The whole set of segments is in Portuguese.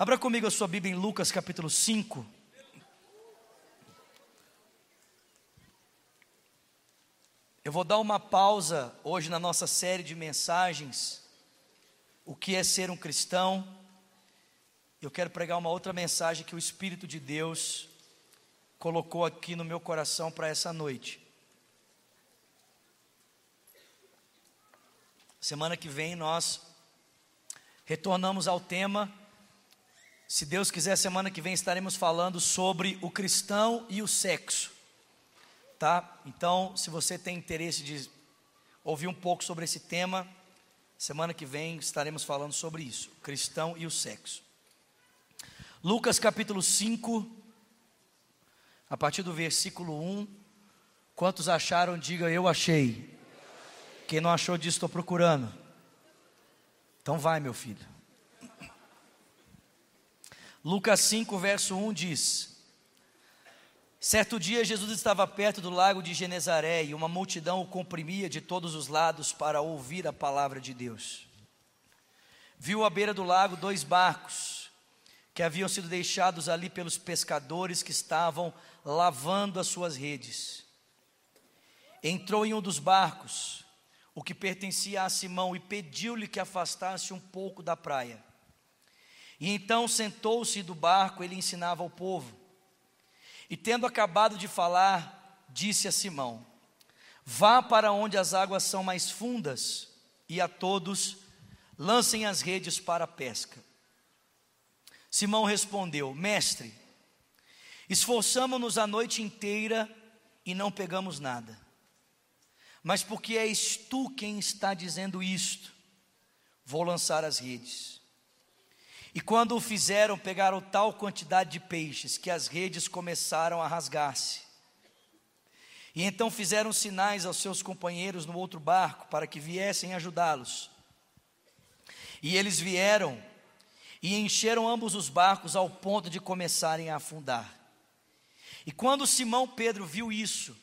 Abra comigo a sua Bíblia em Lucas capítulo 5. Eu vou dar uma pausa hoje na nossa série de mensagens. O que é ser um cristão? Eu quero pregar uma outra mensagem que o Espírito de Deus colocou aqui no meu coração para essa noite. Semana que vem nós retornamos ao tema. Se Deus quiser, semana que vem estaremos falando sobre o cristão e o sexo. Tá? Então, se você tem interesse de ouvir um pouco sobre esse tema, semana que vem estaremos falando sobre isso, cristão e o sexo. Lucas capítulo 5, a partir do versículo 1. Quantos acharam, diga eu achei. Quem não achou disso, estou procurando. Então vai, meu filho. Lucas 5, verso 1 diz: Certo dia Jesus estava perto do lago de Genezaré e uma multidão o comprimia de todos os lados para ouvir a palavra de Deus. Viu à beira do lago dois barcos que haviam sido deixados ali pelos pescadores que estavam lavando as suas redes. Entrou em um dos barcos, o que pertencia a Simão, e pediu-lhe que afastasse um pouco da praia. E então sentou-se do barco, ele ensinava ao povo. E tendo acabado de falar, disse a Simão: Vá para onde as águas são mais fundas, e a todos lancem as redes para a pesca. Simão respondeu: Mestre, esforçamo-nos a noite inteira e não pegamos nada. Mas porque és tu quem está dizendo isto, vou lançar as redes. E quando o fizeram, pegaram tal quantidade de peixes que as redes começaram a rasgar-se. E então fizeram sinais aos seus companheiros no outro barco para que viessem ajudá-los. E eles vieram e encheram ambos os barcos ao ponto de começarem a afundar. E quando Simão Pedro viu isso,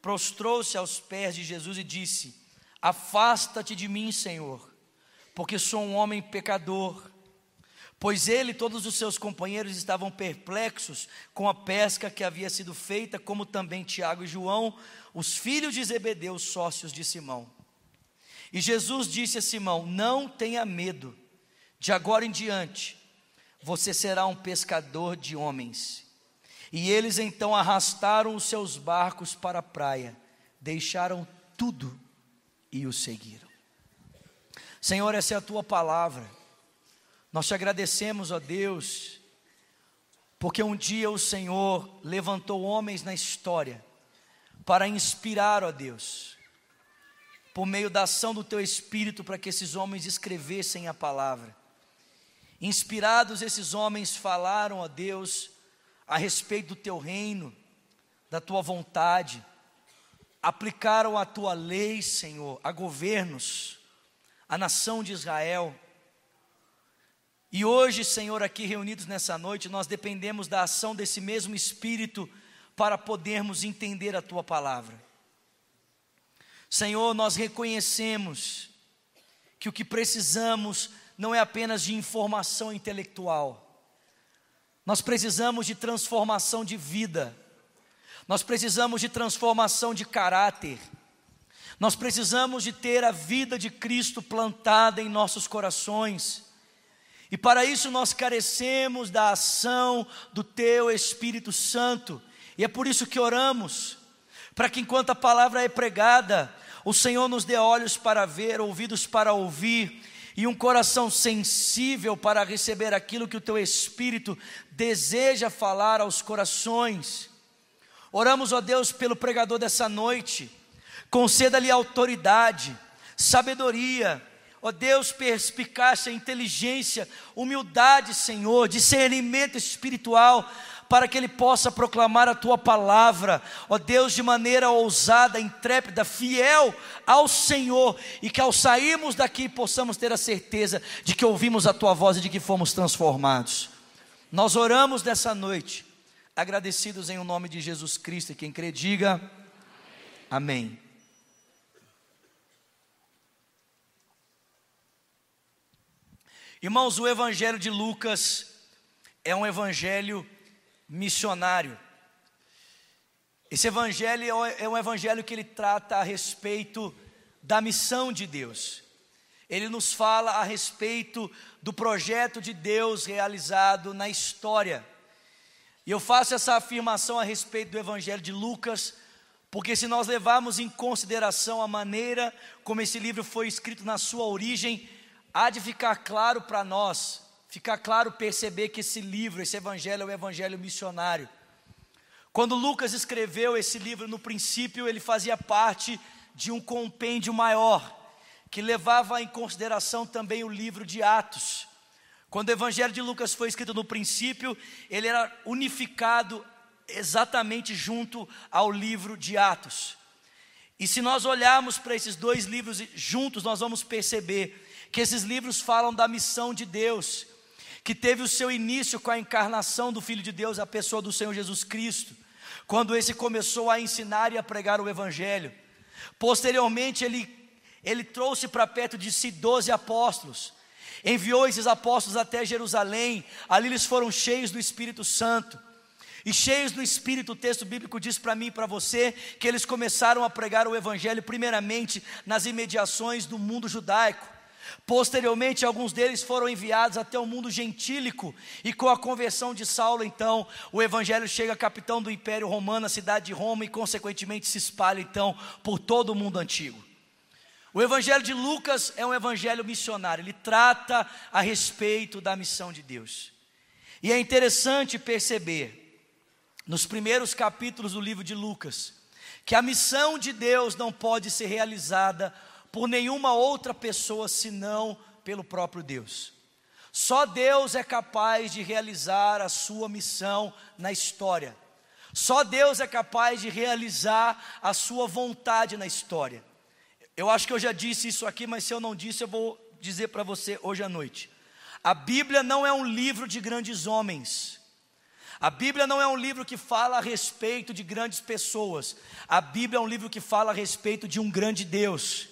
prostrou-se aos pés de Jesus e disse: Afasta-te de mim, Senhor, porque sou um homem pecador. Pois ele e todos os seus companheiros estavam perplexos com a pesca que havia sido feita, como também Tiago e João, os filhos de Zebedeu, sócios de Simão. E Jesus disse a Simão: Não tenha medo de agora em diante, você será um pescador de homens. E eles então arrastaram os seus barcos para a praia, deixaram tudo e o seguiram. Senhor, essa é a tua palavra. Nós te agradecemos, ó Deus, porque um dia o Senhor levantou homens na história para inspirar, ó Deus, por meio da ação do teu espírito, para que esses homens escrevessem a palavra. Inspirados, esses homens falaram a Deus a respeito do teu reino, da tua vontade, aplicaram a tua lei, Senhor, a governos, a nação de Israel. E hoje, Senhor, aqui reunidos nessa noite, nós dependemos da ação desse mesmo Espírito para podermos entender a tua palavra. Senhor, nós reconhecemos que o que precisamos não é apenas de informação intelectual. Nós precisamos de transformação de vida. Nós precisamos de transformação de caráter. Nós precisamos de ter a vida de Cristo plantada em nossos corações. E para isso nós carecemos da ação do Teu Espírito Santo. E é por isso que oramos, para que enquanto a palavra é pregada, o Senhor nos dê olhos para ver, ouvidos para ouvir e um coração sensível para receber aquilo que o teu Espírito deseja falar aos corações. Oramos, ó Deus, pelo pregador dessa noite, conceda-lhe autoridade, sabedoria, ó Deus, perspicácia, inteligência, humildade, Senhor, discernimento espiritual, para que ele possa proclamar a tua palavra, ó Deus, de maneira ousada, intrépida, fiel ao Senhor, e que ao sairmos daqui possamos ter a certeza de que ouvimos a tua voz e de que fomos transformados. Nós oramos nessa noite, agradecidos em o nome de Jesus Cristo, e quem crê, diga amém. Irmãos, o Evangelho de Lucas é um evangelho missionário. Esse evangelho é um evangelho que ele trata a respeito da missão de Deus. Ele nos fala a respeito do projeto de Deus realizado na história. E eu faço essa afirmação a respeito do evangelho de Lucas, porque se nós levarmos em consideração a maneira como esse livro foi escrito na sua origem, há de ficar claro para nós, ficar claro perceber que esse livro, esse evangelho é o evangelho missionário. Quando Lucas escreveu esse livro, no princípio, ele fazia parte de um compêndio maior, que levava em consideração também o livro de Atos. Quando o Evangelho de Lucas foi escrito no princípio, ele era unificado exatamente junto ao livro de Atos. E se nós olharmos para esses dois livros juntos, nós vamos perceber que esses livros falam da missão de Deus, que teve o seu início com a encarnação do Filho de Deus, a pessoa do Senhor Jesus Cristo quando esse começou a ensinar e a pregar o Evangelho. Posteriormente, ele, ele trouxe para perto de si doze apóstolos, enviou esses apóstolos até Jerusalém, ali eles foram cheios do Espírito Santo. E cheios do Espírito, o texto bíblico diz para mim e para você que eles começaram a pregar o Evangelho, primeiramente nas imediações do mundo judaico. Posteriormente, alguns deles foram enviados até o mundo gentílico, e com a conversão de Saulo, então, o evangelho chega a capitão do Império Romano, a cidade de Roma, e consequentemente se espalha então por todo o mundo antigo. O evangelho de Lucas é um evangelho missionário, ele trata a respeito da missão de Deus. E é interessante perceber, nos primeiros capítulos do livro de Lucas, que a missão de Deus não pode ser realizada por nenhuma outra pessoa senão pelo próprio Deus. Só Deus é capaz de realizar a sua missão na história. Só Deus é capaz de realizar a sua vontade na história. Eu acho que eu já disse isso aqui, mas se eu não disse, eu vou dizer para você hoje à noite. A Bíblia não é um livro de grandes homens. A Bíblia não é um livro que fala a respeito de grandes pessoas. A Bíblia é um livro que fala a respeito de um grande Deus.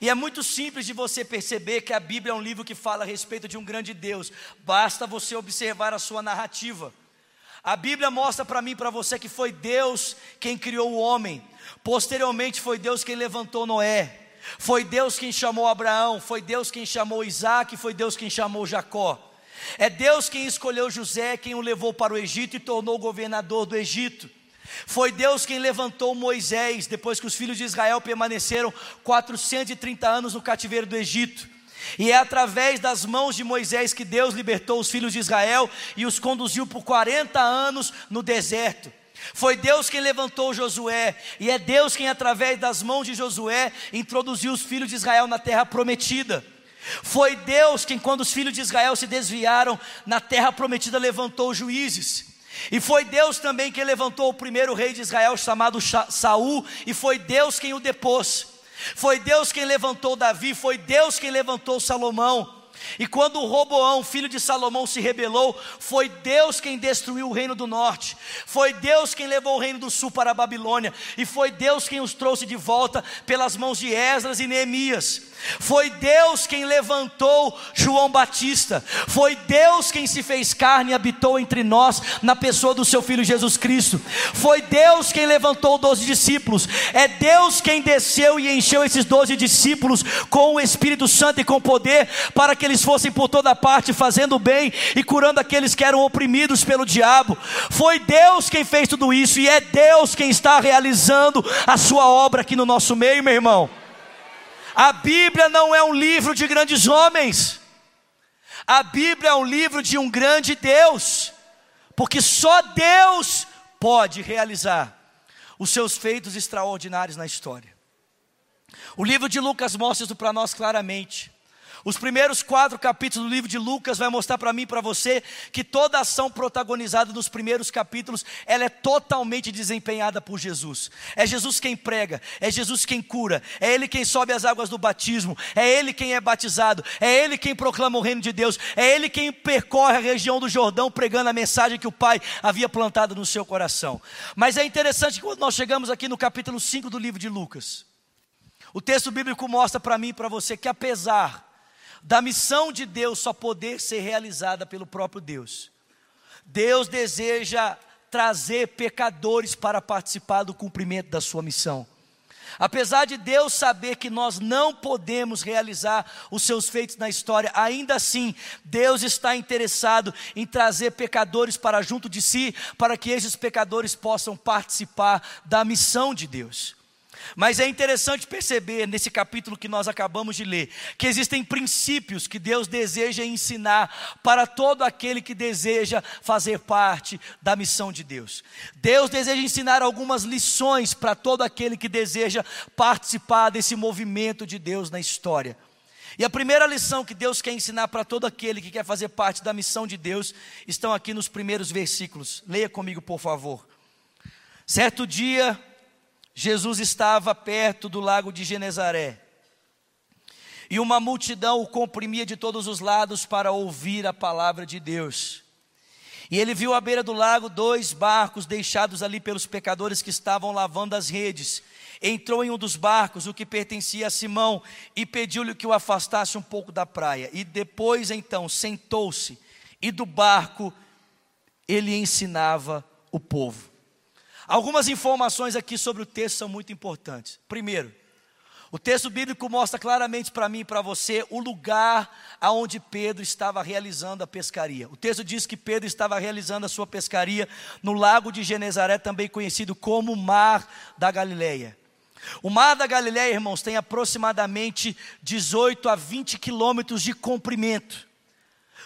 E é muito simples de você perceber que a Bíblia é um livro que fala a respeito de um grande Deus, basta você observar a sua narrativa. A Bíblia mostra para mim e para você que foi Deus quem criou o homem, posteriormente foi Deus quem levantou Noé, foi Deus quem chamou Abraão, foi Deus quem chamou Isaac, foi Deus quem chamou Jacó. É Deus quem escolheu José, quem o levou para o Egito e tornou governador do Egito. Foi Deus quem levantou Moisés depois que os filhos de Israel permaneceram 430 anos no cativeiro do Egito. E é através das mãos de Moisés que Deus libertou os filhos de Israel e os conduziu por 40 anos no deserto. Foi Deus quem levantou Josué, e é Deus quem, através das mãos de Josué, introduziu os filhos de Israel na terra prometida. Foi Deus quem, quando os filhos de Israel se desviaram na terra prometida, levantou juízes. E foi Deus também quem levantou o primeiro rei de Israel chamado Saul, e foi Deus quem o depôs. Foi Deus quem levantou Davi, foi Deus quem levantou Salomão. E quando Roboão, filho de Salomão, se rebelou, foi Deus quem destruiu o reino do norte, foi Deus quem levou o reino do sul para a Babilônia, e foi Deus quem os trouxe de volta pelas mãos de Esdras e Neemias. Foi Deus quem levantou João Batista. Foi Deus quem se fez carne e habitou entre nós na pessoa do seu filho Jesus Cristo. Foi Deus quem levantou doze discípulos. É Deus quem desceu e encheu esses doze discípulos com o Espírito Santo e com poder para que eles fossem por toda parte fazendo bem e curando aqueles que eram oprimidos pelo diabo. Foi Deus quem fez tudo isso e é Deus quem está realizando a sua obra aqui no nosso meio, meu irmão. A Bíblia não é um livro de grandes homens. A Bíblia é um livro de um grande Deus, porque só Deus pode realizar os seus feitos extraordinários na história. O livro de Lucas mostra isso para nós claramente. Os primeiros quatro capítulos do livro de Lucas vai mostrar para mim e para você que toda ação protagonizada nos primeiros capítulos, ela é totalmente desempenhada por Jesus. É Jesus quem prega, é Jesus quem cura, é Ele quem sobe as águas do batismo, é Ele quem é batizado, é Ele quem proclama o reino de Deus, é Ele quem percorre a região do Jordão pregando a mensagem que o Pai havia plantado no seu coração. Mas é interessante que quando nós chegamos aqui no capítulo 5 do livro de Lucas, o texto bíblico mostra para mim e para você que apesar da missão de Deus só poder ser realizada pelo próprio Deus. Deus deseja trazer pecadores para participar do cumprimento da sua missão. Apesar de Deus saber que nós não podemos realizar os seus feitos na história, ainda assim, Deus está interessado em trazer pecadores para junto de si, para que esses pecadores possam participar da missão de Deus. Mas é interessante perceber nesse capítulo que nós acabamos de ler, que existem princípios que Deus deseja ensinar para todo aquele que deseja fazer parte da missão de Deus. Deus deseja ensinar algumas lições para todo aquele que deseja participar desse movimento de Deus na história. E a primeira lição que Deus quer ensinar para todo aquele que quer fazer parte da missão de Deus estão aqui nos primeiros versículos. Leia comigo, por favor. Certo dia, Jesus estava perto do lago de Genezaré. E uma multidão o comprimia de todos os lados para ouvir a palavra de Deus. E ele viu à beira do lago dois barcos deixados ali pelos pecadores que estavam lavando as redes. Entrou em um dos barcos, o que pertencia a Simão, e pediu-lhe que o afastasse um pouco da praia. E depois então sentou-se, e do barco ele ensinava o povo. Algumas informações aqui sobre o texto são muito importantes. Primeiro, o texto bíblico mostra claramente para mim e para você o lugar aonde Pedro estava realizando a pescaria. O texto diz que Pedro estava realizando a sua pescaria no lago de Genezaré, também conhecido como Mar da Galileia. O Mar da Galileia, irmãos, tem aproximadamente 18 a 20 quilômetros de comprimento.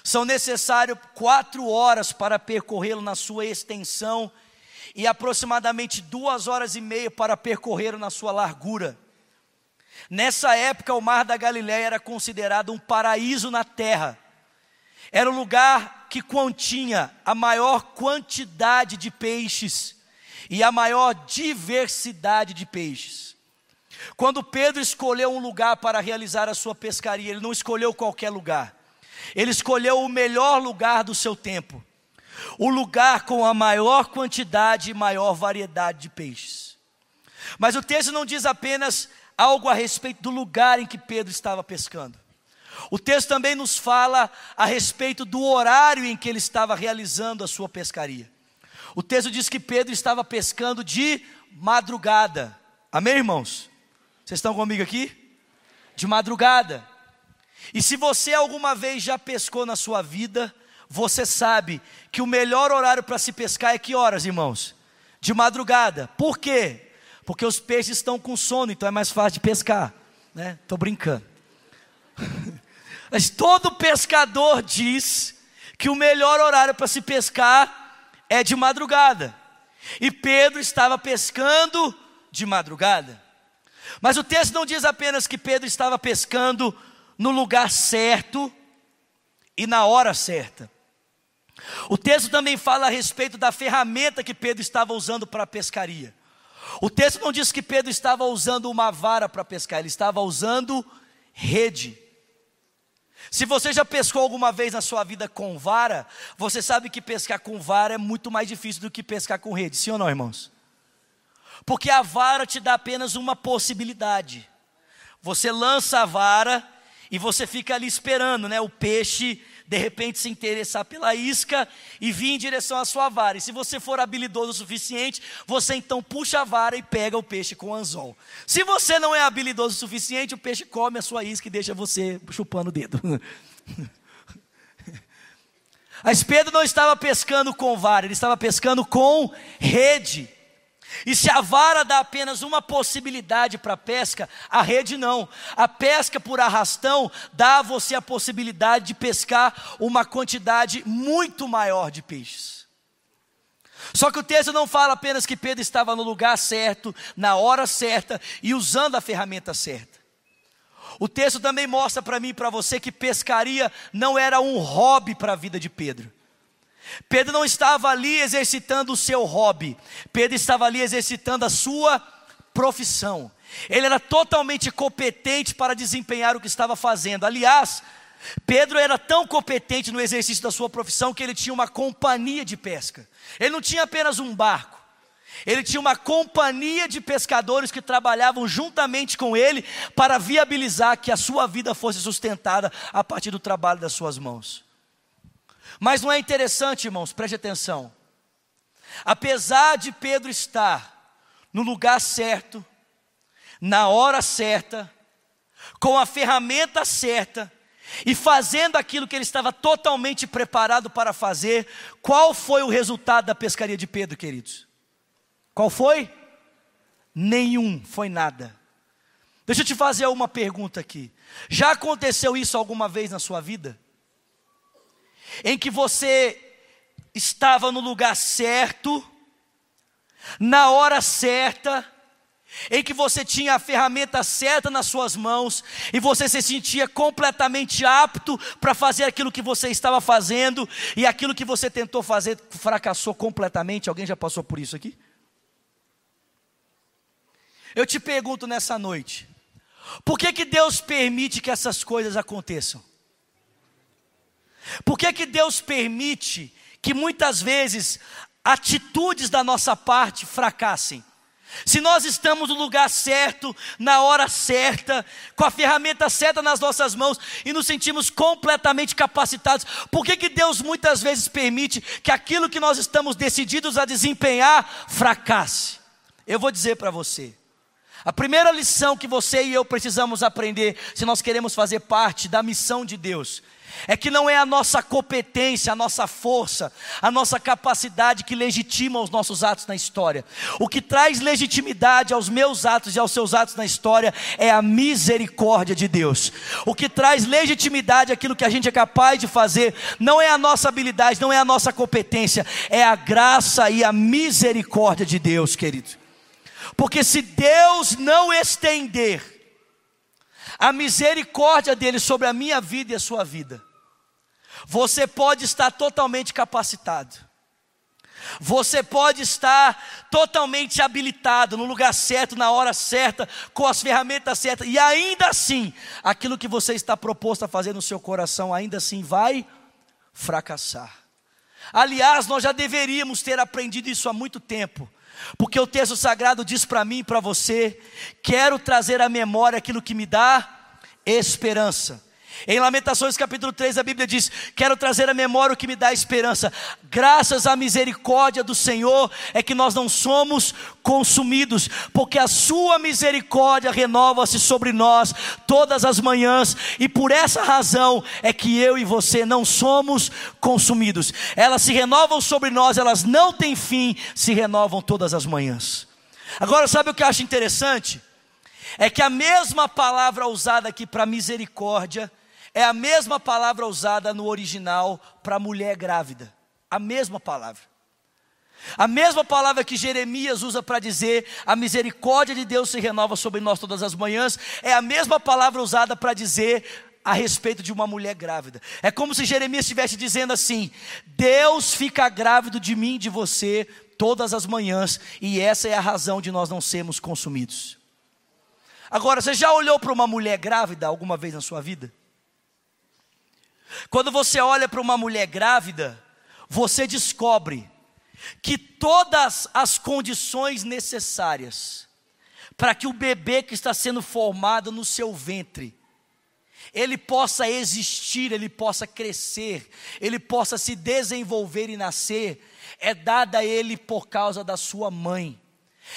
São necessários quatro horas para percorrê-lo na sua extensão e aproximadamente duas horas e meia para percorrer na sua largura. Nessa época, o Mar da Galiléia era considerado um paraíso na terra. Era o lugar que continha a maior quantidade de peixes e a maior diversidade de peixes. Quando Pedro escolheu um lugar para realizar a sua pescaria, ele não escolheu qualquer lugar. Ele escolheu o melhor lugar do seu tempo o lugar com a maior quantidade e maior variedade de peixes. Mas o texto não diz apenas algo a respeito do lugar em que Pedro estava pescando. O texto também nos fala a respeito do horário em que ele estava realizando a sua pescaria. O texto diz que Pedro estava pescando de madrugada. Amém, irmãos? Vocês estão comigo aqui? De madrugada. E se você alguma vez já pescou na sua vida, você sabe que o melhor horário para se pescar é que horas, irmãos? De madrugada. Por quê? Porque os peixes estão com sono, então é mais fácil de pescar, né? Tô brincando. Mas todo pescador diz que o melhor horário para se pescar é de madrugada. E Pedro estava pescando de madrugada. Mas o texto não diz apenas que Pedro estava pescando no lugar certo e na hora certa. O texto também fala a respeito da ferramenta que Pedro estava usando para a pescaria. O texto não diz que Pedro estava usando uma vara para pescar, ele estava usando rede. Se você já pescou alguma vez na sua vida com vara, você sabe que pescar com vara é muito mais difícil do que pescar com rede, sim ou não, irmãos? Porque a vara te dá apenas uma possibilidade. Você lança a vara e você fica ali esperando, né, o peixe de repente se interessar pela isca e vir em direção à sua vara. E se você for habilidoso o suficiente, você então puxa a vara e pega o peixe com o anzol. Se você não é habilidoso o suficiente, o peixe come a sua isca e deixa você chupando o dedo. Mas Pedro não estava pescando com vara, ele estava pescando com rede. E se a vara dá apenas uma possibilidade para a pesca, a rede não. A pesca por arrastão dá a você a possibilidade de pescar uma quantidade muito maior de peixes. Só que o texto não fala apenas que Pedro estava no lugar certo, na hora certa e usando a ferramenta certa. O texto também mostra para mim e para você que pescaria não era um hobby para a vida de Pedro. Pedro não estava ali exercitando o seu hobby, Pedro estava ali exercitando a sua profissão. Ele era totalmente competente para desempenhar o que estava fazendo. Aliás, Pedro era tão competente no exercício da sua profissão que ele tinha uma companhia de pesca. Ele não tinha apenas um barco. Ele tinha uma companhia de pescadores que trabalhavam juntamente com ele para viabilizar que a sua vida fosse sustentada a partir do trabalho das suas mãos. Mas não é interessante, irmãos, preste atenção. Apesar de Pedro estar no lugar certo, na hora certa, com a ferramenta certa, e fazendo aquilo que ele estava totalmente preparado para fazer, qual foi o resultado da pescaria de Pedro, queridos? Qual foi? Nenhum, foi nada. Deixa eu te fazer uma pergunta aqui. Já aconteceu isso alguma vez na sua vida? Em que você estava no lugar certo, na hora certa, em que você tinha a ferramenta certa nas suas mãos e você se sentia completamente apto para fazer aquilo que você estava fazendo e aquilo que você tentou fazer fracassou completamente. Alguém já passou por isso aqui? Eu te pergunto nessa noite: por que, que Deus permite que essas coisas aconteçam? Por que, que Deus permite que muitas vezes atitudes da nossa parte fracassem? Se nós estamos no lugar certo, na hora certa, com a ferramenta certa nas nossas mãos e nos sentimos completamente capacitados, por que, que Deus muitas vezes permite que aquilo que nós estamos decididos a desempenhar fracasse? Eu vou dizer para você. A primeira lição que você e eu precisamos aprender, se nós queremos fazer parte da missão de Deus, é que não é a nossa competência, a nossa força, a nossa capacidade que legitima os nossos atos na história. O que traz legitimidade aos meus atos e aos seus atos na história é a misericórdia de Deus. O que traz legitimidade àquilo que a gente é capaz de fazer não é a nossa habilidade, não é a nossa competência, é a graça e a misericórdia de Deus, querido. Porque se Deus não estender a misericórdia dele sobre a minha vida e a sua vida, você pode estar totalmente capacitado. Você pode estar totalmente habilitado no lugar certo, na hora certa, com as ferramentas certas, e ainda assim, aquilo que você está proposto a fazer no seu coração, ainda assim vai fracassar. Aliás, nós já deveríamos ter aprendido isso há muito tempo, porque o texto sagrado diz para mim e para você: quero trazer à memória aquilo que me dá esperança. Em Lamentações capítulo 3 a Bíblia diz: Quero trazer à memória o que me dá esperança. Graças à misericórdia do Senhor é que nós não somos consumidos, porque a Sua misericórdia renova-se sobre nós todas as manhãs, e por essa razão é que eu e você não somos consumidos. Elas se renovam sobre nós, elas não têm fim, se renovam todas as manhãs. Agora, sabe o que eu acho interessante? É que a mesma palavra usada aqui para misericórdia é a mesma palavra usada no original para mulher grávida. A mesma palavra. A mesma palavra que Jeremias usa para dizer a misericórdia de Deus se renova sobre nós todas as manhãs, é a mesma palavra usada para dizer a respeito de uma mulher grávida. É como se Jeremias estivesse dizendo assim: Deus fica grávido de mim, de você, todas as manhãs, e essa é a razão de nós não sermos consumidos. Agora, você já olhou para uma mulher grávida alguma vez na sua vida? Quando você olha para uma mulher grávida, você descobre que todas as condições necessárias para que o bebê que está sendo formado no seu ventre ele possa existir, ele possa crescer, ele possa se desenvolver e nascer, é dada a ele por causa da sua mãe.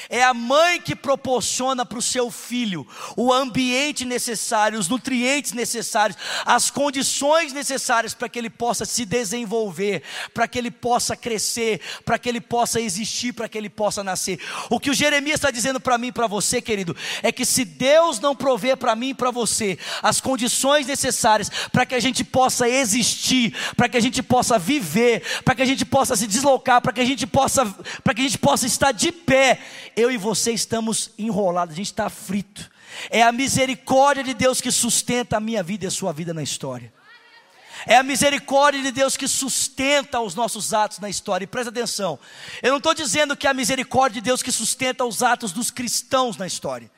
É a mãe que proporciona para o seu filho o ambiente necessário, os nutrientes necessários, as condições necessárias para que ele possa se desenvolver, para que ele possa crescer, para que ele possa existir, para que ele possa nascer. O que o Jeremias está dizendo para mim e para você, querido, é que se Deus não prover para mim e para você as condições necessárias para que a gente possa existir, para que a gente possa viver, para que a gente possa se deslocar, para que a gente possa, para que a gente possa estar de pé eu e você estamos enrolados, a gente está frito. É a misericórdia de Deus que sustenta a minha vida e a sua vida na história. É a misericórdia de Deus que sustenta os nossos atos na história. E presta atenção, eu não estou dizendo que é a misericórdia de Deus que sustenta os atos dos cristãos na história.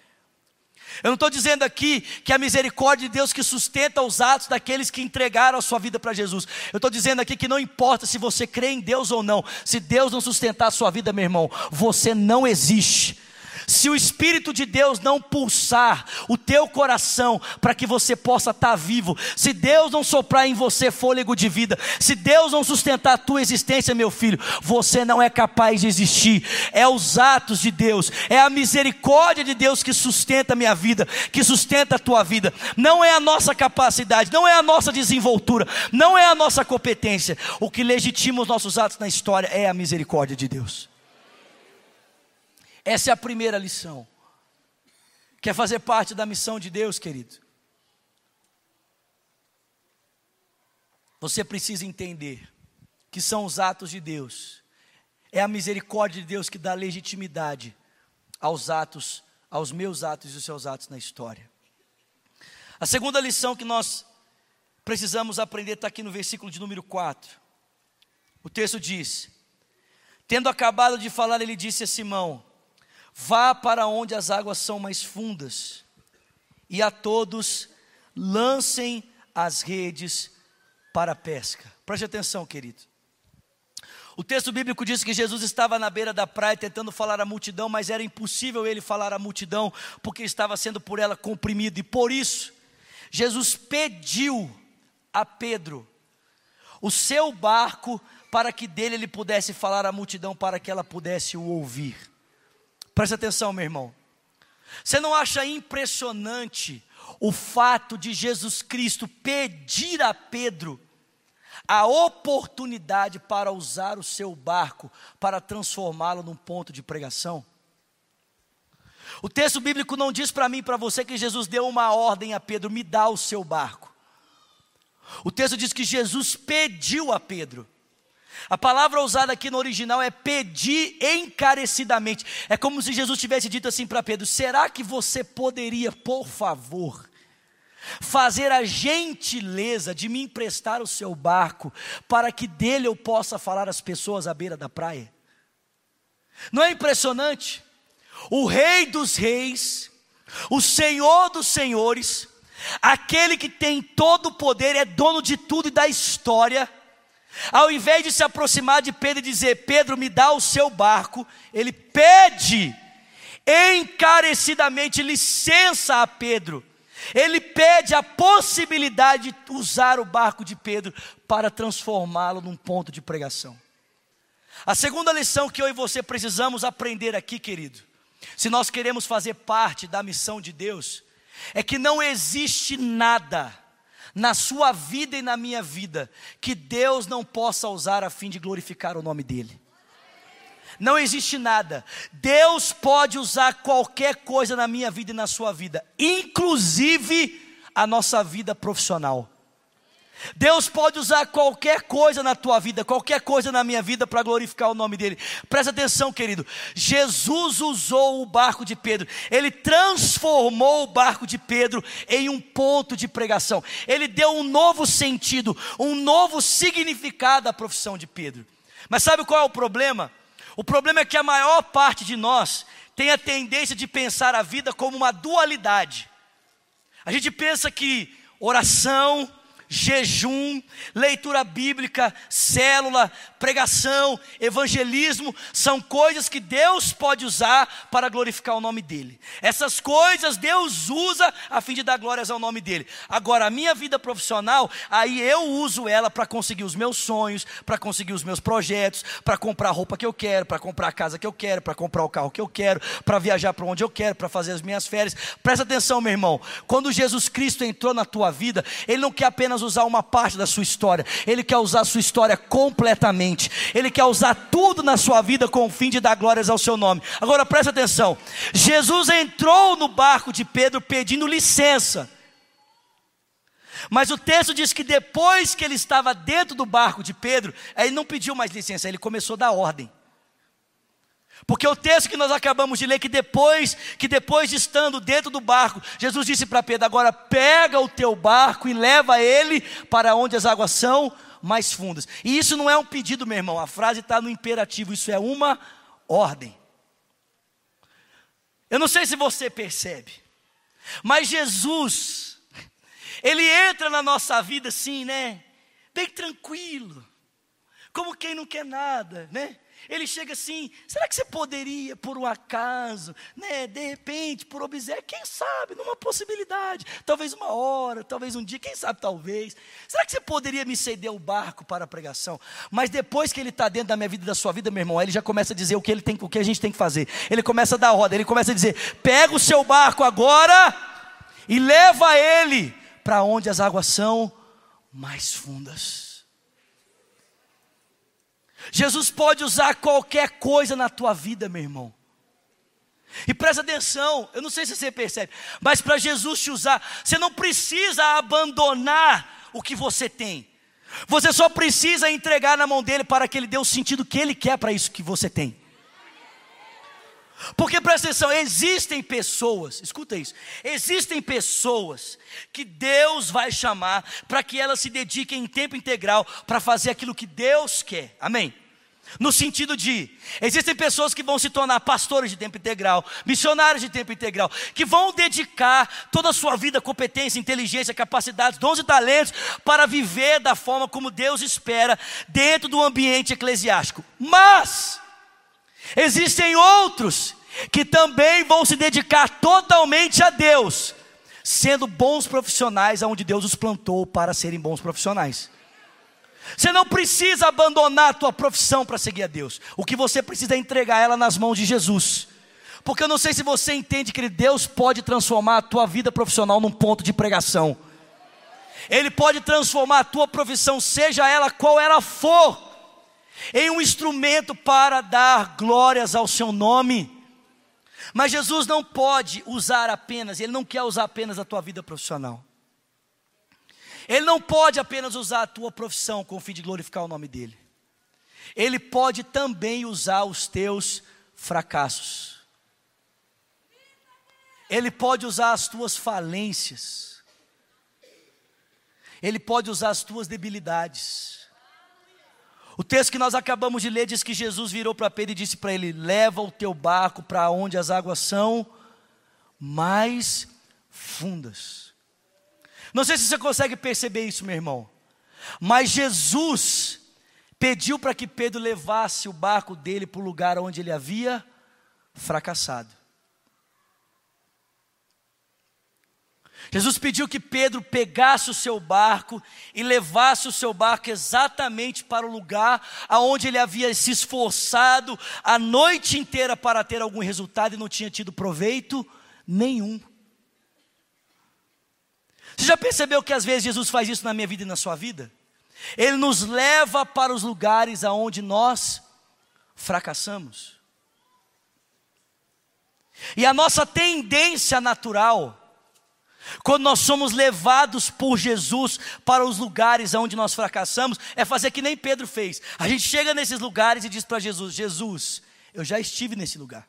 Eu não estou dizendo aqui que a misericórdia de Deus que sustenta os atos daqueles que entregaram a sua vida para Jesus. Eu estou dizendo aqui que não importa se você crê em Deus ou não, se Deus não sustentar a sua vida, meu irmão, você não existe. Se o Espírito de Deus não pulsar o teu coração para que você possa estar tá vivo, se Deus não soprar em você fôlego de vida, se Deus não sustentar a tua existência, meu filho, você não é capaz de existir. É os atos de Deus, é a misericórdia de Deus que sustenta a minha vida, que sustenta a tua vida. Não é a nossa capacidade, não é a nossa desenvoltura, não é a nossa competência. O que legitima os nossos atos na história é a misericórdia de Deus. Essa é a primeira lição. Quer fazer parte da missão de Deus, querido? Você precisa entender que são os atos de Deus. É a misericórdia de Deus que dá legitimidade aos atos, aos meus atos e os seus atos na história. A segunda lição que nós precisamos aprender está aqui no versículo de número 4. O texto diz: Tendo acabado de falar, ele disse a Simão: Vá para onde as águas são mais fundas, e a todos lancem as redes para a pesca. Preste atenção, querido. O texto bíblico diz que Jesus estava na beira da praia tentando falar à multidão, mas era impossível ele falar à multidão, porque estava sendo por ela comprimido, e por isso, Jesus pediu a Pedro o seu barco para que dele ele pudesse falar à multidão, para que ela pudesse o ouvir. Presta atenção, meu irmão. Você não acha impressionante o fato de Jesus Cristo pedir a Pedro a oportunidade para usar o seu barco para transformá-lo num ponto de pregação? O texto bíblico não diz para mim e para você que Jesus deu uma ordem a Pedro: me dá o seu barco. O texto diz que Jesus pediu a Pedro. A palavra usada aqui no original é pedir encarecidamente. É como se Jesus tivesse dito assim para Pedro: será que você poderia, por favor, fazer a gentileza de me emprestar o seu barco, para que dele eu possa falar às pessoas à beira da praia? Não é impressionante? O Rei dos Reis, o Senhor dos Senhores, aquele que tem todo o poder, é dono de tudo e da história ao invés de se aproximar de Pedro e dizer: Pedro, me dá o seu barco, ele pede encarecidamente licença a Pedro. Ele pede a possibilidade de usar o barco de Pedro para transformá-lo num ponto de pregação. A segunda lição que eu e você precisamos aprender aqui, querido, se nós queremos fazer parte da missão de Deus, é que não existe nada na sua vida e na minha vida que Deus não possa usar a fim de glorificar o nome dEle. Não existe nada. Deus pode usar qualquer coisa na minha vida e na sua vida, inclusive a nossa vida profissional. Deus pode usar qualquer coisa na tua vida, qualquer coisa na minha vida para glorificar o nome dEle. Presta atenção, querido. Jesus usou o barco de Pedro, ele transformou o barco de Pedro em um ponto de pregação. Ele deu um novo sentido, um novo significado à profissão de Pedro. Mas sabe qual é o problema? O problema é que a maior parte de nós tem a tendência de pensar a vida como uma dualidade. A gente pensa que oração, jejum, leitura bíblica, célula, pregação, evangelismo, são coisas que Deus pode usar para glorificar o nome dEle. Essas coisas Deus usa a fim de dar glórias ao nome dEle. Agora, a minha vida profissional, aí eu uso ela para conseguir os meus sonhos, para conseguir os meus projetos, para comprar a roupa que eu quero, para comprar a casa que eu quero, para comprar o carro que eu quero, para viajar para onde eu quero, para fazer as minhas férias. Presta atenção, meu irmão. Quando Jesus Cristo entrou na tua vida, Ele não quer apenas apenas usar uma parte da sua história, Ele quer usar a sua história completamente. Ele quer usar tudo na sua vida com o fim de dar glórias ao seu nome. Agora presta atenção: Jesus entrou no barco de Pedro pedindo licença. Mas o texto diz que depois que ele estava dentro do barco de Pedro, ele não pediu mais licença, ele começou a dar ordem. Porque o texto que nós acabamos de ler, que depois, que depois de estando dentro do barco, Jesus disse para Pedro: agora pega o teu barco e leva ele para onde as águas são mais fundas. E isso não é um pedido, meu irmão, a frase está no imperativo, isso é uma ordem. Eu não sei se você percebe, mas Jesus, Ele entra na nossa vida assim, né? Bem tranquilo como quem não quer nada, né? Ele chega assim: será que você poderia, por um acaso, né, de repente, por obséquio, quem sabe, numa possibilidade, talvez uma hora, talvez um dia, quem sabe, talvez. Será que você poderia me ceder o barco para a pregação? Mas depois que ele está dentro da minha vida da sua vida, meu irmão, ele já começa a dizer o que, ele tem, o que a gente tem que fazer. Ele começa a dar ordem, ele começa a dizer: pega o seu barco agora e leva ele para onde as águas são mais fundas. Jesus pode usar qualquer coisa na tua vida, meu irmão. E presta atenção, eu não sei se você percebe, mas para Jesus te usar, você não precisa abandonar o que você tem. Você só precisa entregar na mão dele para que ele dê o sentido que ele quer para isso que você tem. Porque presta atenção, existem pessoas, escuta isso, existem pessoas que Deus vai chamar para que elas se dediquem em tempo integral para fazer aquilo que Deus quer, amém? No sentido de, existem pessoas que vão se tornar pastores de tempo integral, missionários de tempo integral, que vão dedicar toda a sua vida, competência, inteligência, capacidades, dons e talentos para viver da forma como Deus espera dentro do ambiente eclesiástico. Mas, existem outros que também vão se dedicar totalmente a Deus, sendo bons profissionais aonde Deus os plantou para serem bons profissionais. Você não precisa abandonar a tua profissão para seguir a Deus. O que você precisa é entregar ela nas mãos de Jesus. Porque eu não sei se você entende que Deus pode transformar a tua vida profissional num ponto de pregação. Ele pode transformar a tua profissão, seja ela qual ela for, em um instrumento para dar glórias ao seu nome. Mas Jesus não pode usar apenas, ele não quer usar apenas a tua vida profissional. Ele não pode apenas usar a tua profissão com o fim de glorificar o nome dele. Ele pode também usar os teus fracassos. Ele pode usar as tuas falências. Ele pode usar as tuas debilidades. O texto que nós acabamos de ler diz que Jesus virou para Pedro e disse para ele: Leva o teu barco para onde as águas são mais fundas. Não sei se você consegue perceber isso, meu irmão. Mas Jesus pediu para que Pedro levasse o barco dele para o lugar onde ele havia fracassado. Jesus pediu que Pedro pegasse o seu barco e levasse o seu barco exatamente para o lugar aonde ele havia se esforçado a noite inteira para ter algum resultado e não tinha tido proveito nenhum. Você já percebeu que às vezes Jesus faz isso na minha vida e na sua vida? Ele nos leva para os lugares aonde nós fracassamos. E a nossa tendência natural, quando nós somos levados por Jesus para os lugares onde nós fracassamos, é fazer que nem Pedro fez. A gente chega nesses lugares e diz para Jesus: Jesus, eu já estive nesse lugar.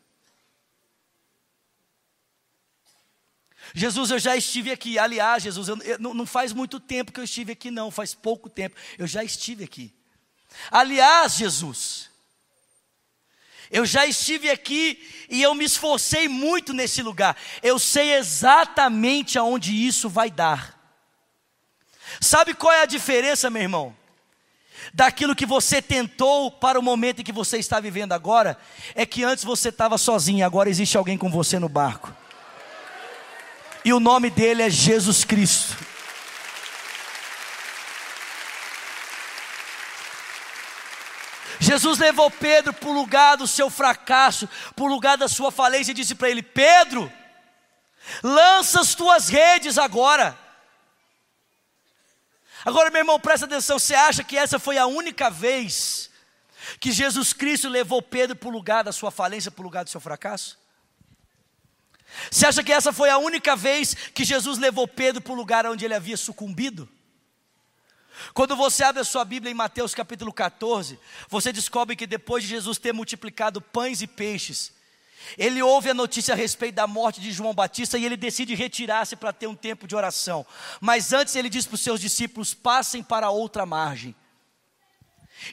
Jesus, eu já estive aqui. Aliás, Jesus, eu, eu, não faz muito tempo que eu estive aqui, não, faz pouco tempo. Eu já estive aqui. Aliás, Jesus, eu já estive aqui e eu me esforcei muito nesse lugar. Eu sei exatamente aonde isso vai dar. Sabe qual é a diferença, meu irmão? Daquilo que você tentou para o momento em que você está vivendo agora, é que antes você estava sozinho, agora existe alguém com você no barco e o nome dele é Jesus Cristo. Jesus levou Pedro para o lugar do seu fracasso, para o lugar da sua falência, e disse para ele: Pedro, lança as tuas redes agora. Agora, meu irmão, presta atenção: você acha que essa foi a única vez que Jesus Cristo levou Pedro para o lugar da sua falência, para o lugar do seu fracasso? Você acha que essa foi a única vez que Jesus levou Pedro para o lugar onde ele havia sucumbido? Quando você abre a sua Bíblia em Mateus capítulo 14, você descobre que depois de Jesus ter multiplicado pães e peixes, ele ouve a notícia a respeito da morte de João Batista e ele decide retirar-se para ter um tempo de oração. Mas antes ele diz para os seus discípulos: passem para outra margem.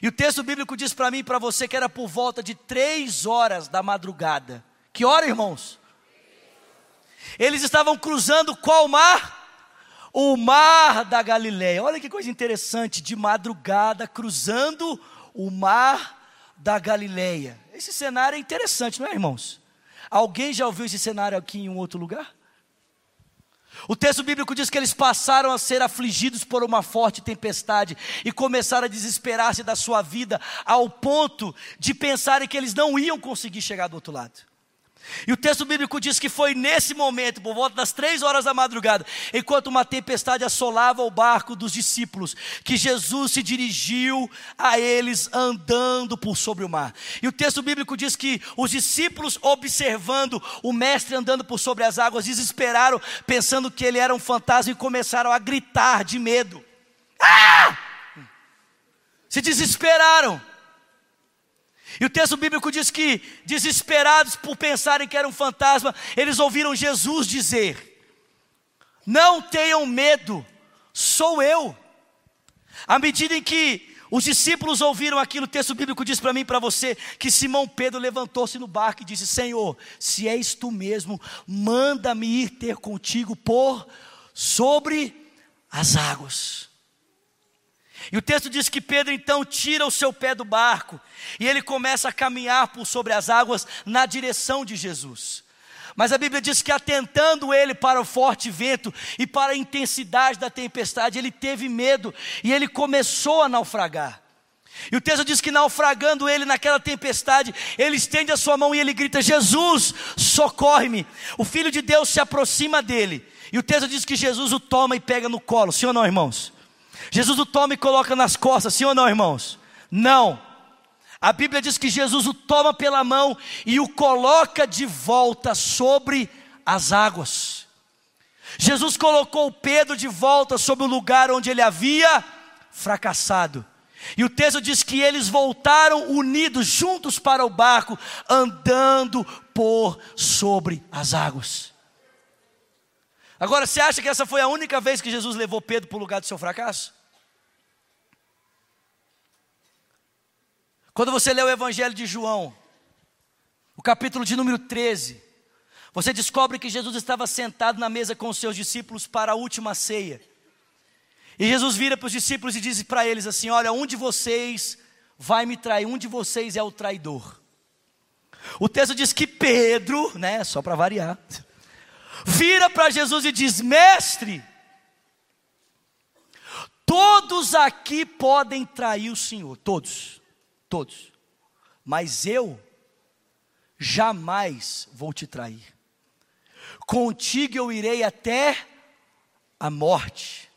E o texto bíblico diz para mim e para você que era por volta de três horas da madrugada. Que hora, irmãos? Eles estavam cruzando qual mar? O mar da Galileia. Olha que coisa interessante, de madrugada cruzando o mar da Galileia. Esse cenário é interessante, não é, irmãos? Alguém já ouviu esse cenário aqui em um outro lugar? O texto bíblico diz que eles passaram a ser afligidos por uma forte tempestade e começaram a desesperar-se da sua vida, ao ponto de pensarem que eles não iam conseguir chegar do outro lado. E o texto bíblico diz que foi nesse momento, por volta das três horas da madrugada, enquanto uma tempestade assolava o barco dos discípulos, que Jesus se dirigiu a eles andando por sobre o mar. E o texto bíblico diz que os discípulos, observando o mestre andando por sobre as águas, desesperaram, pensando que ele era um fantasma e começaram a gritar de medo. Ah! Se desesperaram. E o texto bíblico diz que, desesperados por pensarem que era um fantasma, eles ouviram Jesus dizer: Não tenham medo, sou eu. À medida em que os discípulos ouviram aquilo, o texto bíblico diz para mim e para você que Simão Pedro levantou-se no barco e disse: Senhor, se és tu mesmo, manda-me ir ter contigo por sobre as águas. E o texto diz que Pedro então tira o seu pé do barco e ele começa a caminhar por sobre as águas na direção de Jesus. Mas a Bíblia diz que atentando ele para o forte vento e para a intensidade da tempestade, ele teve medo e ele começou a naufragar. E o texto diz que naufragando ele naquela tempestade, ele estende a sua mão e ele grita: Jesus, socorre-me. O filho de Deus se aproxima dele. E o texto diz que Jesus o toma e pega no colo. Sim ou não, irmãos? Jesus o toma e coloca nas costas, sim ou não, irmãos? Não. A Bíblia diz que Jesus o toma pela mão e o coloca de volta sobre as águas. Jesus colocou Pedro de volta sobre o lugar onde ele havia fracassado. E o texto diz que eles voltaram unidos, juntos para o barco, andando por sobre as águas. Agora, você acha que essa foi a única vez que Jesus levou Pedro para o lugar do seu fracasso? Quando você lê o Evangelho de João, o capítulo de número 13, você descobre que Jesus estava sentado na mesa com os seus discípulos para a última ceia. E Jesus vira para os discípulos e diz para eles assim: Olha, um de vocês vai me trair, um de vocês é o traidor. O texto diz que Pedro, né, só para variar, vira para Jesus e diz: Mestre, todos aqui podem trair o Senhor, todos todos. Mas eu jamais vou te trair. Contigo eu irei até a morte.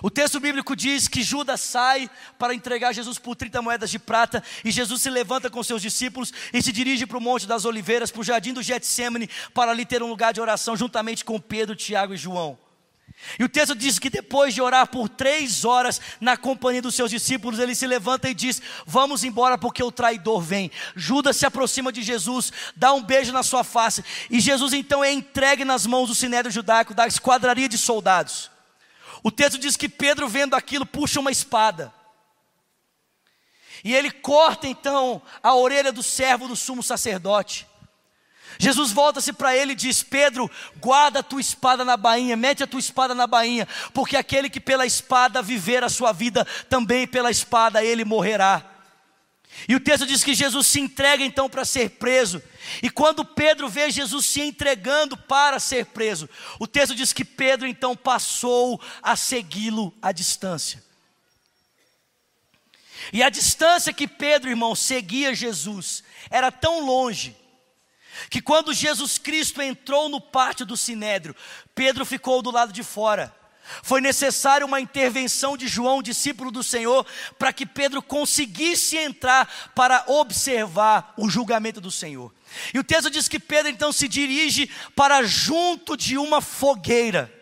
O texto bíblico diz que Judas sai para entregar Jesus por 30 moedas de prata, e Jesus se levanta com seus discípulos e se dirige para o Monte das Oliveiras, para o jardim do Getsemane, para ali ter um lugar de oração juntamente com Pedro, Tiago e João. E o texto diz que depois de orar por três horas na companhia dos seus discípulos, ele se levanta e diz: Vamos embora porque o traidor vem. Judas se aproxima de Jesus, dá um beijo na sua face, e Jesus então é entregue nas mãos do sinédrio judaico, da esquadraria de soldados. O texto diz que Pedro, vendo aquilo, puxa uma espada. E ele corta então a orelha do servo do sumo sacerdote. Jesus volta-se para ele e diz: Pedro, guarda a tua espada na bainha, mete a tua espada na bainha, porque aquele que pela espada viver a sua vida, também pela espada ele morrerá. E o texto diz que Jesus se entrega então para ser preso. E quando Pedro vê Jesus se entregando para ser preso, o texto diz que Pedro então passou a segui-lo à distância. E a distância que Pedro, irmão, seguia Jesus era tão longe que quando Jesus Cristo entrou no pátio do sinédrio, Pedro ficou do lado de fora. Foi necessária uma intervenção de João, discípulo do Senhor, para que Pedro conseguisse entrar para observar o julgamento do Senhor. E o texto diz que Pedro então se dirige para junto de uma fogueira,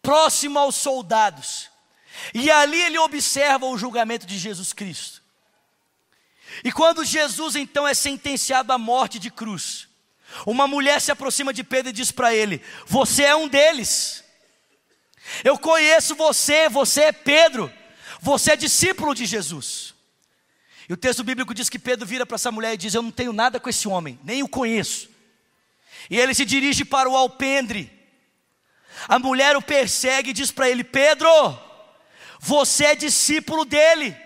próximo aos soldados. E ali ele observa o julgamento de Jesus Cristo. E quando Jesus então é sentenciado à morte de cruz, uma mulher se aproxima de Pedro e diz para ele: Você é um deles. Eu conheço você, você é Pedro, você é discípulo de Jesus. E o texto bíblico diz que Pedro vira para essa mulher e diz: Eu não tenho nada com esse homem, nem o conheço. E ele se dirige para o alpendre. A mulher o persegue e diz para ele: Pedro, você é discípulo dele.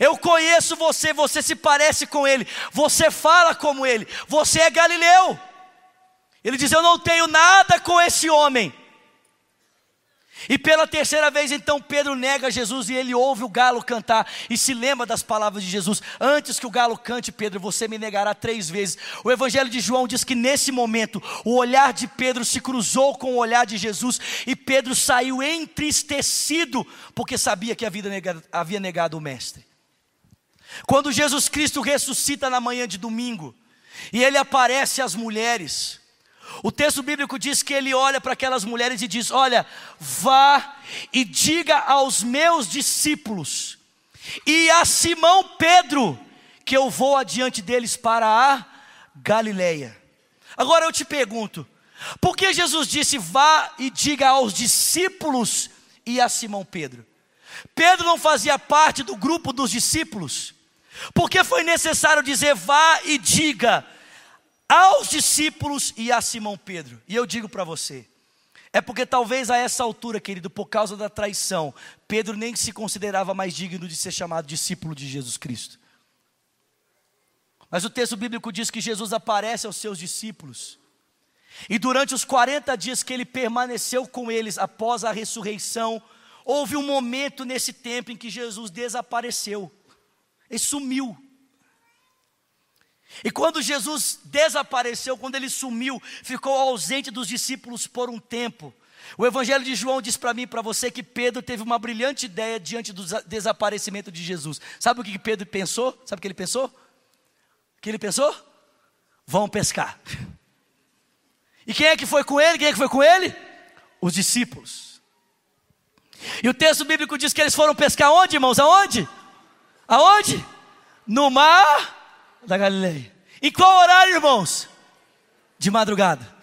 Eu conheço você, você se parece com ele, você fala como ele, você é Galileu. Ele diz: Eu não tenho nada com esse homem. E pela terceira vez, então, Pedro nega Jesus e ele ouve o galo cantar e se lembra das palavras de Jesus. Antes que o galo cante, Pedro, você me negará três vezes. O Evangelho de João diz que nesse momento o olhar de Pedro se cruzou com o olhar de Jesus e Pedro saiu entristecido porque sabia que havia negado, havia negado o Mestre. Quando Jesus Cristo ressuscita na manhã de domingo e ele aparece às mulheres, o texto bíblico diz que ele olha para aquelas mulheres e diz: Olha, vá e diga aos meus discípulos e a Simão Pedro que eu vou adiante deles para a Galileia. Agora eu te pergunto, por que Jesus disse: Vá e diga aos discípulos e a Simão Pedro? Pedro não fazia parte do grupo dos discípulos. Por que foi necessário dizer: Vá e diga aos discípulos e a Simão Pedro. E eu digo para você, é porque talvez a essa altura, querido, por causa da traição, Pedro nem se considerava mais digno de ser chamado discípulo de Jesus Cristo. Mas o texto bíblico diz que Jesus aparece aos seus discípulos. E durante os 40 dias que ele permaneceu com eles após a ressurreição, houve um momento nesse tempo em que Jesus desapareceu. Ele sumiu. E quando Jesus desapareceu, quando ele sumiu, ficou ausente dos discípulos por um tempo. O Evangelho de João diz para mim e para você que Pedro teve uma brilhante ideia diante do desaparecimento de Jesus. Sabe o que Pedro pensou? Sabe o que ele pensou? O que ele pensou? Vão pescar. E quem é que foi com ele? Quem é que foi com ele? Os discípulos. E o texto bíblico diz que eles foram pescar onde, irmãos? Aonde? Aonde? No mar da Galileia. Em qual horário, irmãos? De madrugada.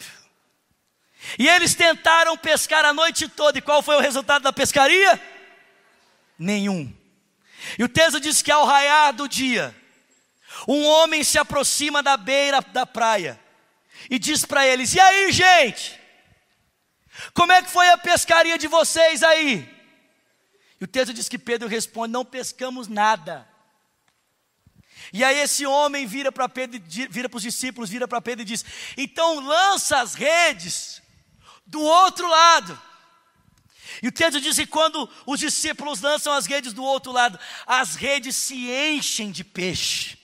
E eles tentaram pescar a noite toda, e qual foi o resultado da pescaria? Nenhum. E o texto diz que ao raiar do dia, um homem se aproxima da beira da praia e diz para eles: E aí, gente? Como é que foi a pescaria de vocês aí? E o texto diz que Pedro responde: Não pescamos nada. E aí esse homem vira para Pedro, vira para os discípulos, vira para Pedro e diz: Então lança as redes do outro lado. E o texto diz que quando os discípulos lançam as redes do outro lado, as redes se enchem de peixe.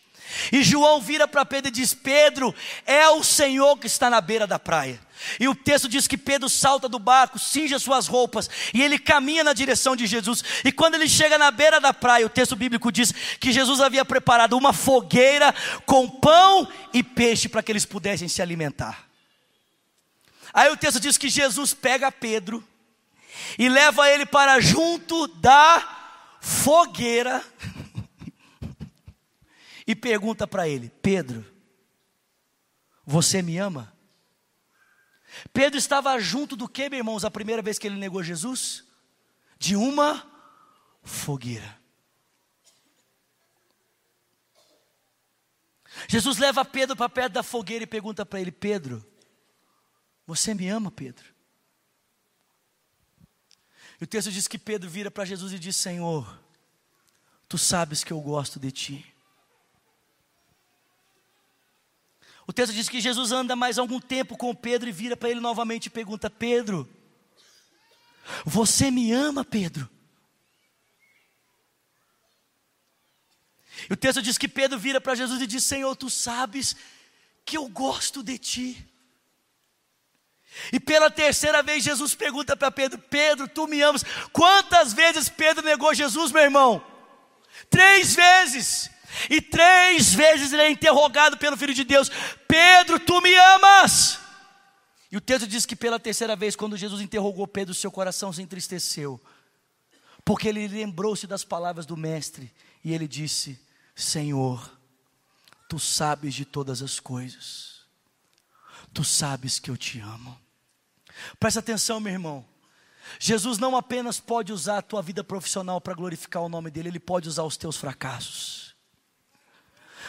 E João vira para Pedro e diz: Pedro, é o Senhor que está na beira da praia. E o texto diz que Pedro salta do barco, cinge suas roupas e ele caminha na direção de Jesus. E quando ele chega na beira da praia, o texto bíblico diz que Jesus havia preparado uma fogueira com pão e peixe para que eles pudessem se alimentar. Aí o texto diz que Jesus pega Pedro e leva ele para junto da fogueira e pergunta para ele: Pedro, você me ama? Pedro estava junto do que, meus irmãos, a primeira vez que ele negou Jesus? De uma fogueira. Jesus leva Pedro para perto da fogueira e pergunta para ele: Pedro, você me ama, Pedro? E o texto diz que Pedro vira para Jesus e diz: Senhor, tu sabes que eu gosto de ti. O texto diz que Jesus anda mais algum tempo com Pedro e vira para ele novamente e pergunta: Pedro, você me ama, Pedro? E o texto diz que Pedro vira para Jesus e diz: Senhor, tu sabes que eu gosto de ti. E pela terceira vez Jesus pergunta para Pedro: Pedro, tu me amas? Quantas vezes Pedro negou Jesus, meu irmão? Três vezes. E três vezes ele é interrogado pelo Filho de Deus: Pedro, tu me amas? E o texto diz que pela terceira vez, quando Jesus interrogou Pedro, seu coração se entristeceu, porque ele lembrou-se das palavras do Mestre, e ele disse: Senhor, tu sabes de todas as coisas, tu sabes que eu te amo. Presta atenção, meu irmão. Jesus não apenas pode usar a tua vida profissional para glorificar o nome dele, ele pode usar os teus fracassos.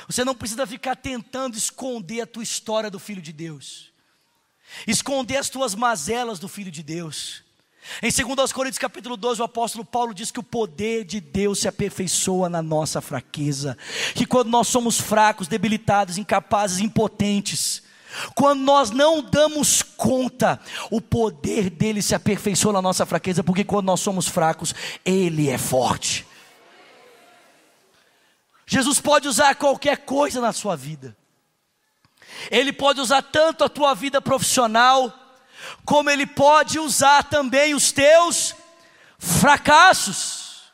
Você não precisa ficar tentando esconder a tua história do Filho de Deus, esconder as tuas mazelas do Filho de Deus. Em 2 Coríntios capítulo 12, o apóstolo Paulo diz que o poder de Deus se aperfeiçoa na nossa fraqueza, que quando nós somos fracos, debilitados, incapazes, impotentes, quando nós não damos conta, o poder dele se aperfeiçoa na nossa fraqueza, porque quando nós somos fracos, ele é forte. Jesus pode usar qualquer coisa na sua vida. Ele pode usar tanto a tua vida profissional, como Ele pode usar também os teus fracassos.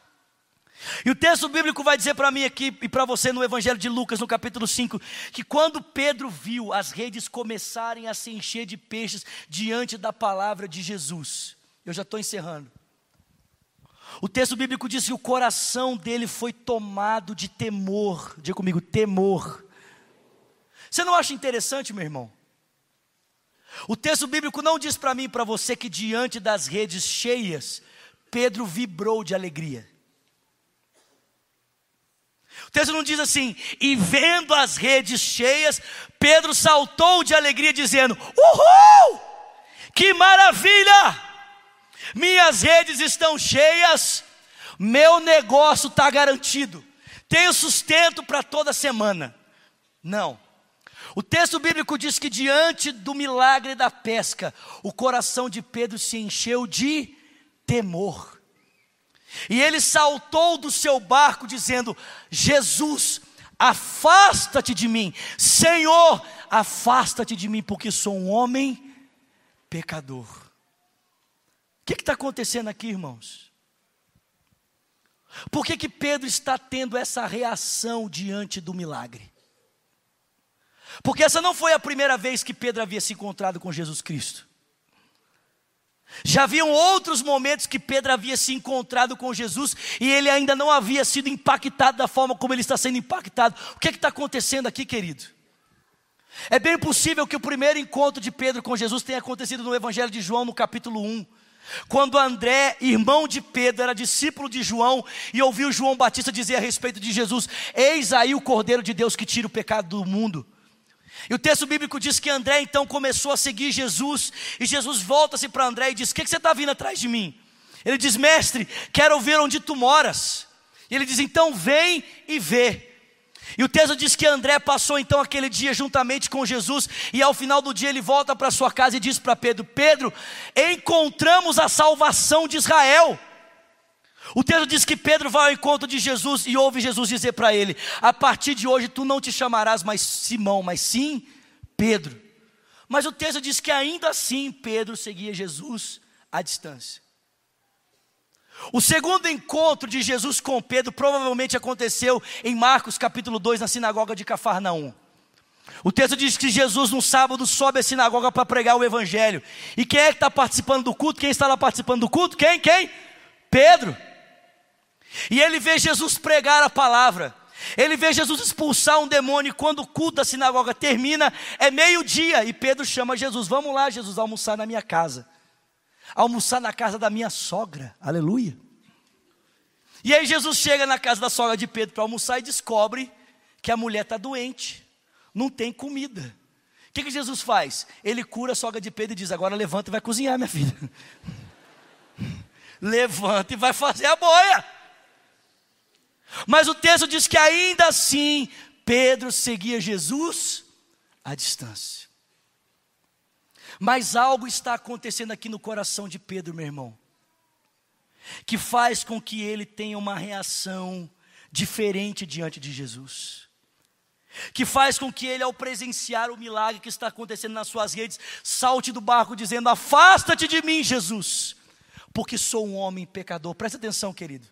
E o texto bíblico vai dizer para mim aqui e para você no Evangelho de Lucas, no capítulo 5, que quando Pedro viu as redes começarem a se encher de peixes diante da palavra de Jesus, eu já estou encerrando. O texto bíblico diz que o coração dele foi tomado de temor, diga comigo, temor. Você não acha interessante, meu irmão? O texto bíblico não diz para mim e para você que diante das redes cheias, Pedro vibrou de alegria. O texto não diz assim, e vendo as redes cheias, Pedro saltou de alegria, dizendo: Uhul! Que maravilha! Minhas redes estão cheias, meu negócio está garantido, tenho sustento para toda semana. Não. O texto bíblico diz que diante do milagre da pesca, o coração de Pedro se encheu de temor. E ele saltou do seu barco, dizendo: Jesus, afasta-te de mim, Senhor, afasta-te de mim, porque sou um homem pecador. O que está acontecendo aqui, irmãos? Por que, que Pedro está tendo essa reação diante do milagre? Porque essa não foi a primeira vez que Pedro havia se encontrado com Jesus Cristo. Já haviam outros momentos que Pedro havia se encontrado com Jesus e ele ainda não havia sido impactado da forma como ele está sendo impactado. O que é está acontecendo aqui, querido? É bem possível que o primeiro encontro de Pedro com Jesus tenha acontecido no Evangelho de João, no capítulo 1. Quando André, irmão de Pedro, era discípulo de João e ouviu João Batista dizer a respeito de Jesus: Eis aí o Cordeiro de Deus que tira o pecado do mundo. E o texto bíblico diz que André então começou a seguir Jesus, e Jesus volta-se para André e diz: O que, que você está vindo atrás de mim? Ele diz: Mestre, quero ver onde tu moras. E ele diz: Então vem e vê. E o texto diz que André passou então aquele dia juntamente com Jesus, e ao final do dia ele volta para sua casa e diz para Pedro: Pedro, encontramos a salvação de Israel. O texto diz que Pedro vai ao encontro de Jesus e ouve Jesus dizer para ele: A partir de hoje tu não te chamarás mais Simão, mas sim Pedro. Mas o texto diz que ainda assim Pedro seguia Jesus à distância. O segundo encontro de Jesus com Pedro provavelmente aconteceu em Marcos capítulo 2, na sinagoga de Cafarnaum. O texto diz que Jesus no sábado sobe à sinagoga para pregar o evangelho. E quem é que está participando do culto? Quem está lá participando do culto? Quem? Quem? Pedro. E ele vê Jesus pregar a palavra. Ele vê Jesus expulsar um demônio. E quando o culto da sinagoga termina, é meio-dia. E Pedro chama Jesus: Vamos lá, Jesus, almoçar na minha casa. Almoçar na casa da minha sogra. Aleluia. E aí Jesus chega na casa da sogra de Pedro para almoçar e descobre que a mulher está doente. Não tem comida. O que, que Jesus faz? Ele cura a sogra de Pedro e diz: Agora levanta e vai cozinhar, minha filha. levanta e vai fazer a boia. Mas o texto diz que ainda assim Pedro seguia Jesus à distância. Mas algo está acontecendo aqui no coração de Pedro, meu irmão, que faz com que ele tenha uma reação diferente diante de Jesus. Que faz com que ele, ao presenciar o milagre que está acontecendo nas suas redes, salte do barco dizendo: Afasta-te de mim, Jesus, porque sou um homem pecador. Presta atenção, querido.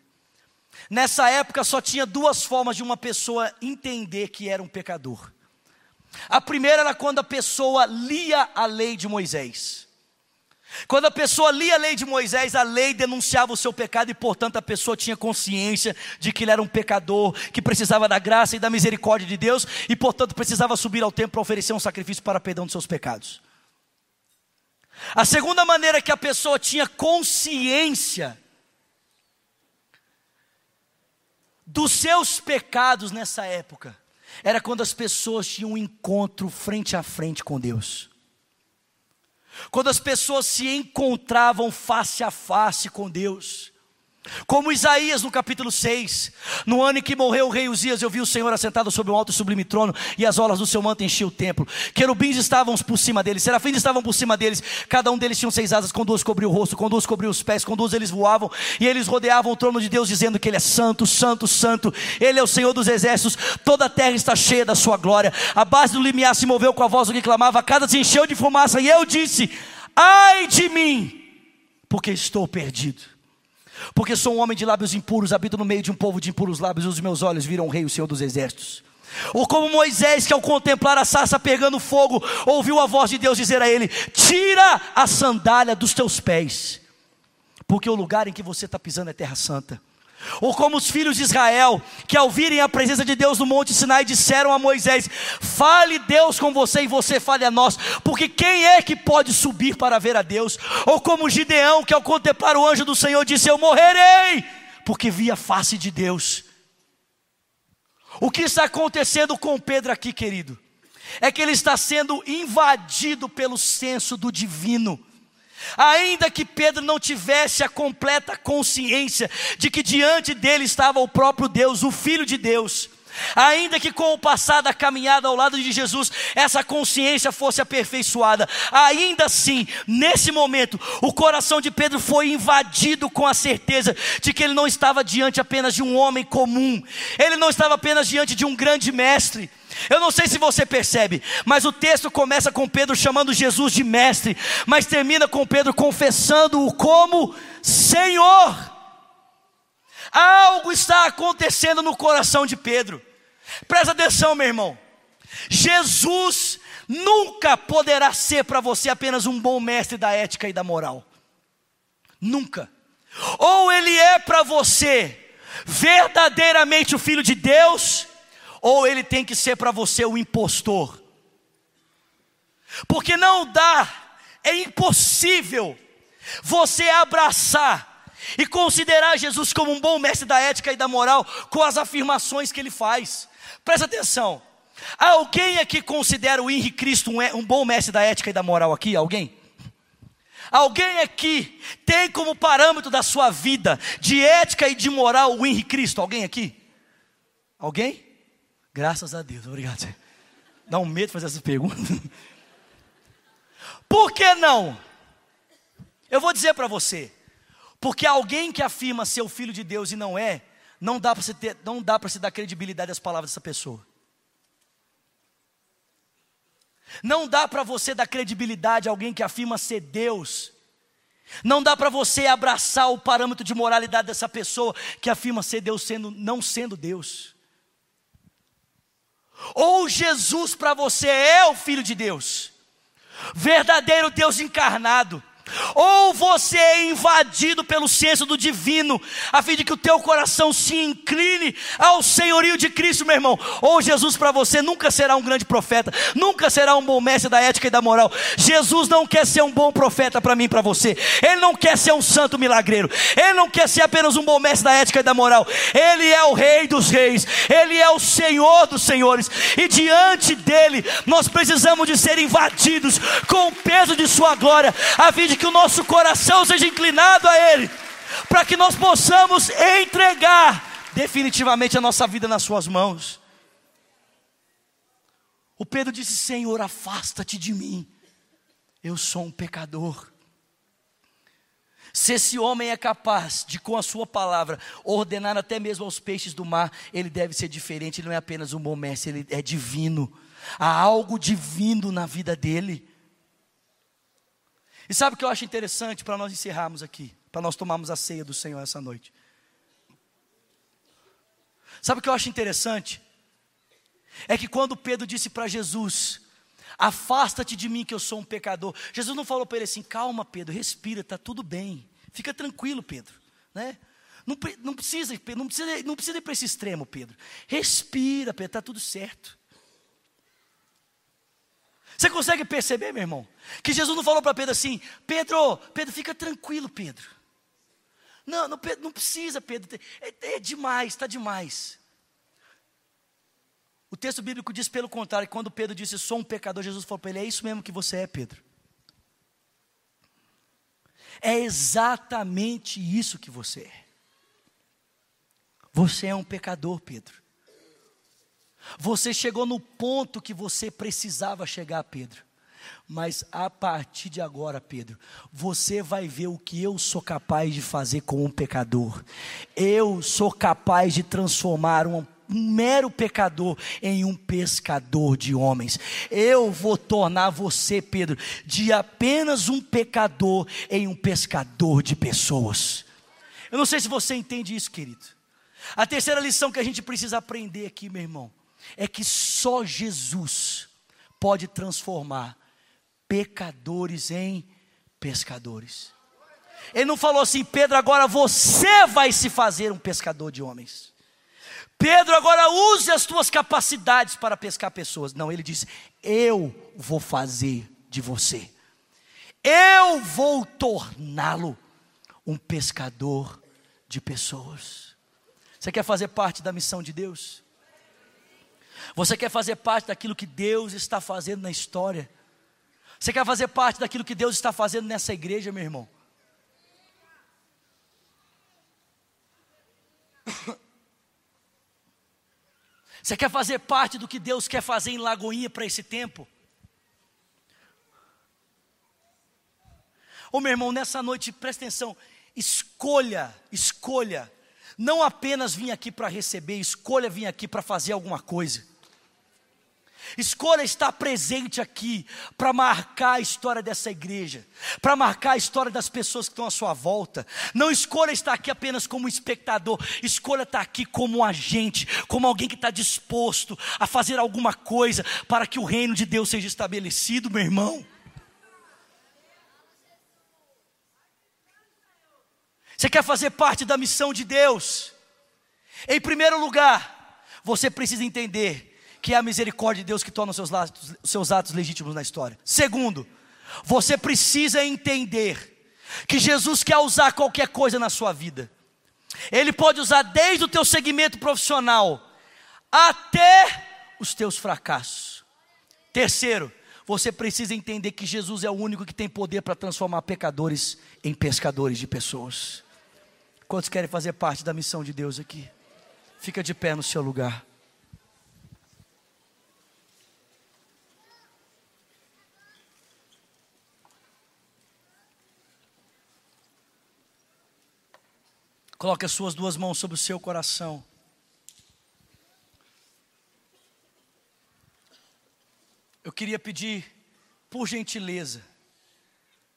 Nessa época só tinha duas formas de uma pessoa entender que era um pecador. A primeira era quando a pessoa lia a lei de Moisés. Quando a pessoa lia a lei de Moisés, a lei denunciava o seu pecado e, portanto, a pessoa tinha consciência de que ele era um pecador, que precisava da graça e da misericórdia de Deus e, portanto, precisava subir ao templo para oferecer um sacrifício para perdão dos seus pecados. A segunda maneira que a pessoa tinha consciência dos seus pecados nessa época era quando as pessoas tinham um encontro frente a frente com Deus. quando as pessoas se encontravam face a face com Deus. Como Isaías no capítulo 6, no ano em que morreu o rei Uzias, eu vi o Senhor assentado sobre um alto e sublime trono, e as olas do seu manto enchiam o templo. Querubins estavam por cima deles, serafins estavam por cima deles, cada um deles tinha seis asas, com duas cobriu o rosto, com duas cobriu os pés, com duas eles voavam, e eles rodeavam o trono de Deus, dizendo que Ele é santo, santo, santo, Ele é o Senhor dos exércitos, toda a terra está cheia da sua glória. A base do limiar se moveu com a voz do que clamava, a casa se encheu de fumaça, e eu disse: Ai de mim, porque estou perdido porque sou um homem de lábios impuros, habito no meio de um povo de impuros lábios, e os meus olhos viram o rei, o Senhor dos exércitos. Ou como Moisés, que ao contemplar a sarça pegando fogo, ouviu a voz de Deus dizer a ele: Tira a sandália dos teus pés, porque o lugar em que você está pisando é terra santa. Ou como os filhos de Israel, que ao virem a presença de Deus no Monte Sinai, disseram a Moisés: Fale Deus com você e você fale a nós, porque quem é que pode subir para ver a Deus? Ou como Gideão, que ao contemplar o anjo do Senhor disse: Eu morrerei, porque vi a face de Deus. O que está acontecendo com Pedro aqui, querido? É que ele está sendo invadido pelo senso do divino. Ainda que Pedro não tivesse a completa consciência de que diante dele estava o próprio Deus, o Filho de Deus, ainda que com o passar da caminhada ao lado de Jesus, essa consciência fosse aperfeiçoada, ainda assim, nesse momento, o coração de Pedro foi invadido com a certeza de que ele não estava diante apenas de um homem comum, ele não estava apenas diante de um grande mestre eu não sei se você percebe, mas o texto começa com Pedro chamando Jesus de mestre, mas termina com Pedro confessando-o como Senhor. Algo está acontecendo no coração de Pedro. Presta atenção, meu irmão. Jesus nunca poderá ser para você apenas um bom mestre da ética e da moral. Nunca. Ou ele é para você verdadeiramente o filho de Deus, ou ele tem que ser para você o impostor. Porque não dá, é impossível você abraçar e considerar Jesus como um bom mestre da ética e da moral com as afirmações que ele faz. Presta atenção. Alguém aqui considera o Henrique Cristo um, um bom mestre da ética e da moral aqui? Alguém? Alguém aqui tem como parâmetro da sua vida de ética e de moral o Henrique Cristo? Alguém aqui? Alguém? Graças a Deus, obrigado. Dá um medo fazer essas perguntas. Por que não? Eu vou dizer para você. Porque alguém que afirma ser o filho de Deus e não é, não dá para se ter, não dá se dar credibilidade às palavras dessa pessoa. Não dá para você dar credibilidade a alguém que afirma ser Deus. Não dá para você abraçar o parâmetro de moralidade dessa pessoa que afirma ser Deus sendo não sendo Deus. Ou Jesus para você é o Filho de Deus, verdadeiro Deus encarnado, ou você é invadido pelo senso do divino, a fim de que o teu coração se incline ao senhorio de Cristo, meu irmão. Ou Jesus para você nunca será um grande profeta, nunca será um bom mestre da ética e da moral. Jesus não quer ser um bom profeta para mim para você. Ele não quer ser um santo milagreiro. Ele não quer ser apenas um bom mestre da ética e da moral. Ele é o rei dos reis. Ele é o senhor dos senhores. E diante dele, nós precisamos de ser invadidos com o peso de sua glória, a fim de que o nosso coração seja inclinado a Ele, para que nós possamos entregar definitivamente a nossa vida nas Suas mãos. O Pedro disse: Senhor, afasta-te de mim, eu sou um pecador. Se esse homem é capaz de, com a sua palavra, ordenar até mesmo aos peixes do mar, ele deve ser diferente, ele não é apenas um bom mestre, ele é divino. Há algo divino na vida dele. E sabe o que eu acho interessante para nós encerrarmos aqui, para nós tomarmos a ceia do Senhor essa noite? Sabe o que eu acho interessante? É que quando Pedro disse para Jesus: Afasta-te de mim que eu sou um pecador. Jesus não falou para ele assim: Calma, Pedro, respira, está tudo bem. Fica tranquilo, Pedro. Né? Não, não, precisa, não, precisa, não precisa ir para esse extremo, Pedro. Respira, Pedro, está tudo certo. Você consegue perceber, meu irmão? Que Jesus não falou para Pedro assim: Pedro, Pedro, fica tranquilo, Pedro. Não, não, Pedro, não precisa, Pedro. É, é demais, está demais. O texto bíblico diz pelo contrário, quando Pedro disse, sou um pecador, Jesus falou para ele, é isso mesmo que você é, Pedro. É exatamente isso que você é. Você é um pecador, Pedro. Você chegou no ponto que você precisava chegar, Pedro. Mas a partir de agora, Pedro, você vai ver o que eu sou capaz de fazer com um pecador. Eu sou capaz de transformar um um mero pecador em um pescador de homens. Eu vou tornar você, Pedro, de apenas um pecador em um pescador de pessoas. Eu não sei se você entende isso, querido. A terceira lição que a gente precisa aprender aqui, meu irmão, é que só Jesus pode transformar pecadores em pescadores. Ele não falou assim, Pedro, agora você vai se fazer um pescador de homens. Pedro, agora use as tuas capacidades para pescar pessoas. Não, ele disse: Eu vou fazer de você, eu vou torná-lo um pescador de pessoas. Você quer fazer parte da missão de Deus? Você quer fazer parte daquilo que Deus está fazendo na história? Você quer fazer parte daquilo que Deus está fazendo nessa igreja, meu irmão? Você quer fazer parte do que Deus quer fazer em Lagoinha para esse tempo? Ô meu irmão, nessa noite, presta atenção, escolha, escolha, não apenas vir aqui para receber, escolha vir aqui para fazer alguma coisa. Escolha estar presente aqui para marcar a história dessa igreja, para marcar a história das pessoas que estão à sua volta. Não escolha estar aqui apenas como espectador, escolha estar aqui como um agente, como alguém que está disposto a fazer alguma coisa para que o reino de Deus seja estabelecido, meu irmão. Você quer fazer parte da missão de Deus? Em primeiro lugar, você precisa entender que é a misericórdia de Deus que torna os seus, atos, os seus atos legítimos na história. Segundo, você precisa entender que Jesus quer usar qualquer coisa na sua vida. Ele pode usar desde o teu segmento profissional até os teus fracassos. Terceiro, você precisa entender que Jesus é o único que tem poder para transformar pecadores em pescadores de pessoas. Quantos querem fazer parte da missão de Deus aqui? Fica de pé no seu lugar. Coloque as suas duas mãos sobre o seu coração. Eu queria pedir, por gentileza,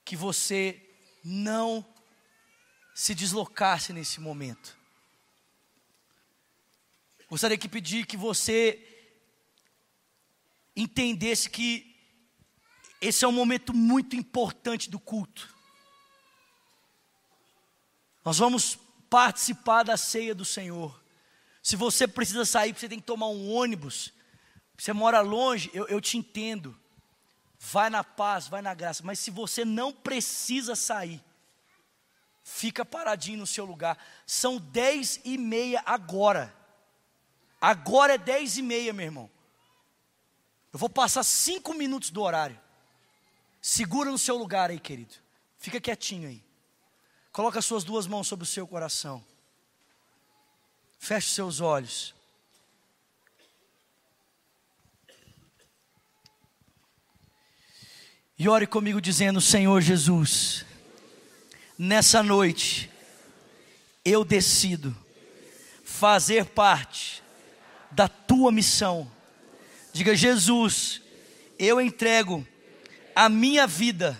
que você não se deslocasse nesse momento. Gostaria de pedir que você entendesse que esse é um momento muito importante do culto. Nós vamos participar da ceia do Senhor. Se você precisa sair, você tem que tomar um ônibus, você mora longe, eu, eu te entendo. Vai na paz, vai na graça. Mas se você não precisa sair, fica paradinho no seu lugar. São dez e meia agora. Agora é dez e meia, meu irmão. Eu vou passar cinco minutos do horário. Segura no seu lugar aí, querido. Fica quietinho aí. Coloque as suas duas mãos sobre o seu coração. Feche seus olhos. E ore comigo dizendo: Senhor Jesus, nessa noite eu decido fazer parte da tua missão. Diga, Jesus, eu entrego a minha vida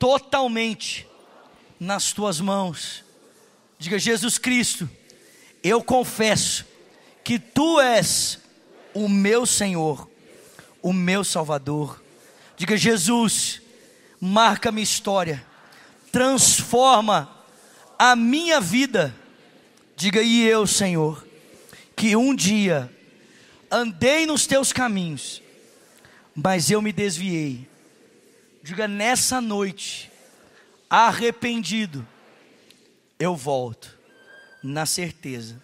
totalmente nas tuas mãos. Diga, Jesus Cristo, eu confesso que tu és o meu Senhor, o meu Salvador. Diga, Jesus, marca minha história, transforma a minha vida. Diga, e eu, Senhor, que um dia andei nos teus caminhos, mas eu me desviei. Diga, nessa noite, arrependido, eu volto na certeza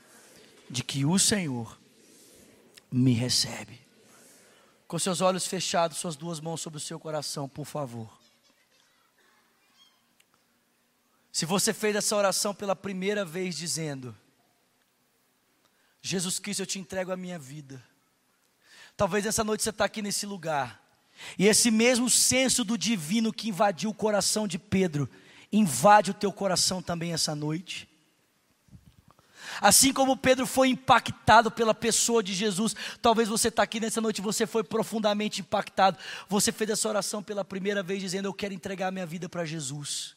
de que o Senhor me recebe. Com seus olhos fechados, suas duas mãos sobre o seu coração, por favor. Se você fez essa oração pela primeira vez dizendo: Jesus Cristo, eu te entrego a minha vida. Talvez essa noite você está aqui nesse lugar. E esse mesmo senso do divino que invadiu o coração de Pedro, invade o teu coração também essa noite. Assim como Pedro foi impactado pela pessoa de Jesus, talvez você está aqui nessa noite, você foi profundamente impactado. Você fez essa oração pela primeira vez, dizendo: Eu quero entregar minha vida para Jesus.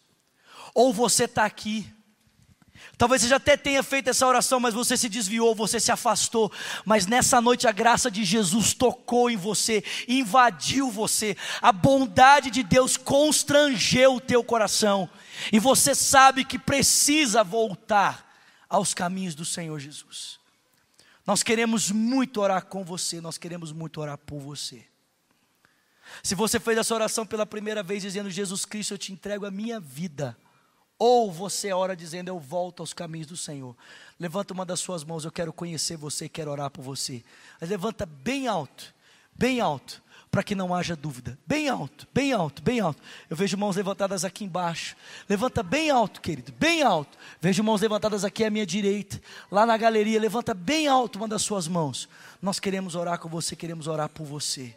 Ou você está aqui, Talvez você já até tenha feito essa oração, mas você se desviou, você se afastou. Mas nessa noite a graça de Jesus tocou em você, invadiu você. A bondade de Deus constrangeu o teu coração. E você sabe que precisa voltar aos caminhos do Senhor Jesus. Nós queremos muito orar com você, nós queremos muito orar por você. Se você fez essa oração pela primeira vez dizendo: Jesus Cristo, eu te entrego a minha vida. Ou você ora dizendo: Eu volto aos caminhos do Senhor. Levanta uma das suas mãos, eu quero conhecer você, quero orar por você. Mas levanta bem alto, bem alto para que não haja dúvida. Bem alto, bem alto, bem alto. Eu vejo mãos levantadas aqui embaixo. Levanta bem alto, querido, bem alto. Vejo mãos levantadas aqui à minha direita. Lá na galeria, levanta bem alto uma das suas mãos. Nós queremos orar com você, queremos orar por você.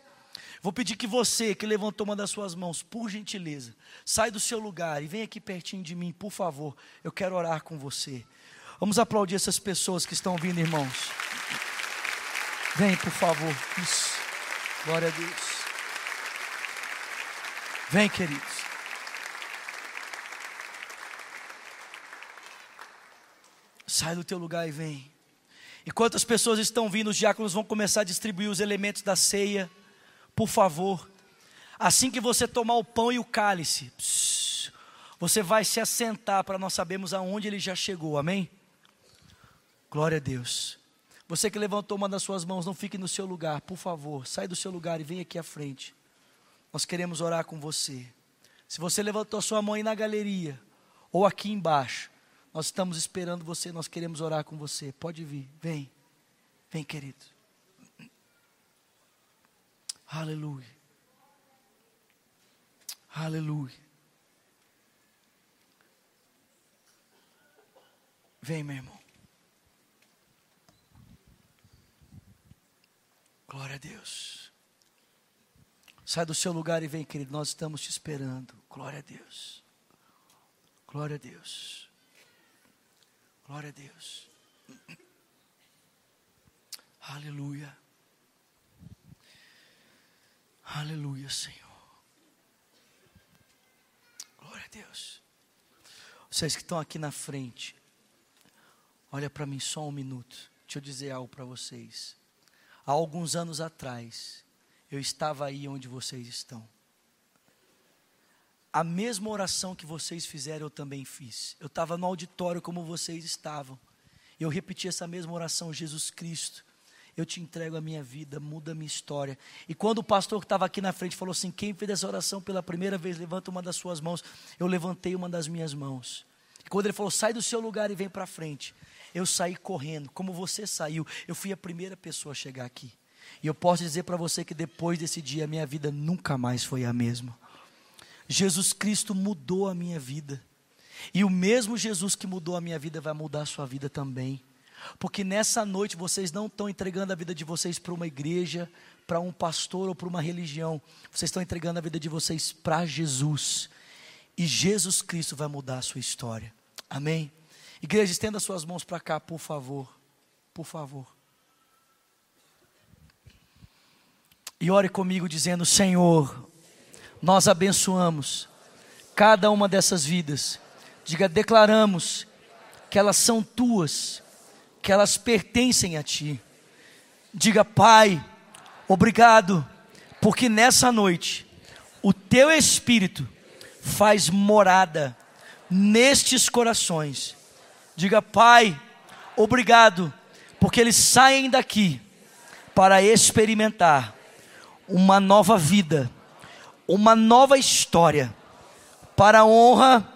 Vou pedir que você que levantou uma das suas mãos, por gentileza, sai do seu lugar e vem aqui pertinho de mim, por favor. Eu quero orar com você. Vamos aplaudir essas pessoas que estão vindo, irmãos. Vem, por favor. Isso. Glória a Deus. Vem, queridos. Sai do teu lugar e vem. Enquanto as pessoas estão vindo, os diáconos vão começar a distribuir os elementos da ceia. Por favor, assim que você tomar o pão e o cálice, você vai se assentar para nós sabermos aonde ele já chegou. Amém? Glória a Deus. Você que levantou uma das suas mãos, não fique no seu lugar, por favor, sai do seu lugar e vem aqui à frente. Nós queremos orar com você. Se você levantou a sua mão aí na galeria, ou aqui embaixo, nós estamos esperando você, nós queremos orar com você. Pode vir, vem, vem, querido. Aleluia. Aleluia. Vem, meu irmão. Glória a Deus. Sai do seu lugar e vem, querido. Nós estamos te esperando. Glória a Deus. Glória a Deus. Glória a Deus. Aleluia. Aleluia, Senhor. Glória a Deus. Vocês que estão aqui na frente, olha para mim só um minuto. Deixa eu dizer algo para vocês. Há alguns anos atrás, eu estava aí onde vocês estão. A mesma oração que vocês fizeram, eu também fiz. Eu estava no auditório como vocês estavam. Eu repeti essa mesma oração, Jesus Cristo, eu te entrego a minha vida, muda a minha história. E quando o pastor que estava aqui na frente falou assim: quem fez essa oração pela primeira vez, levanta uma das suas mãos. Eu levantei uma das minhas mãos. E quando ele falou: sai do seu lugar e vem para frente. Eu saí correndo, como você saiu. Eu fui a primeira pessoa a chegar aqui. E eu posso dizer para você que depois desse dia, a minha vida nunca mais foi a mesma. Jesus Cristo mudou a minha vida. E o mesmo Jesus que mudou a minha vida vai mudar a sua vida também. Porque nessa noite vocês não estão entregando a vida de vocês para uma igreja, para um pastor ou para uma religião. Vocês estão entregando a vida de vocês para Jesus. E Jesus Cristo vai mudar a sua história. Amém? Igreja, estenda suas mãos para cá, por favor. Por favor. E ore comigo dizendo: Senhor, nós abençoamos cada uma dessas vidas. Diga, declaramos que elas são tuas, que elas pertencem a ti. Diga, Pai, obrigado, porque nessa noite o teu Espírito faz morada nestes corações Diga, Pai, obrigado, porque eles saem daqui para experimentar uma nova vida, uma nova história, para a honra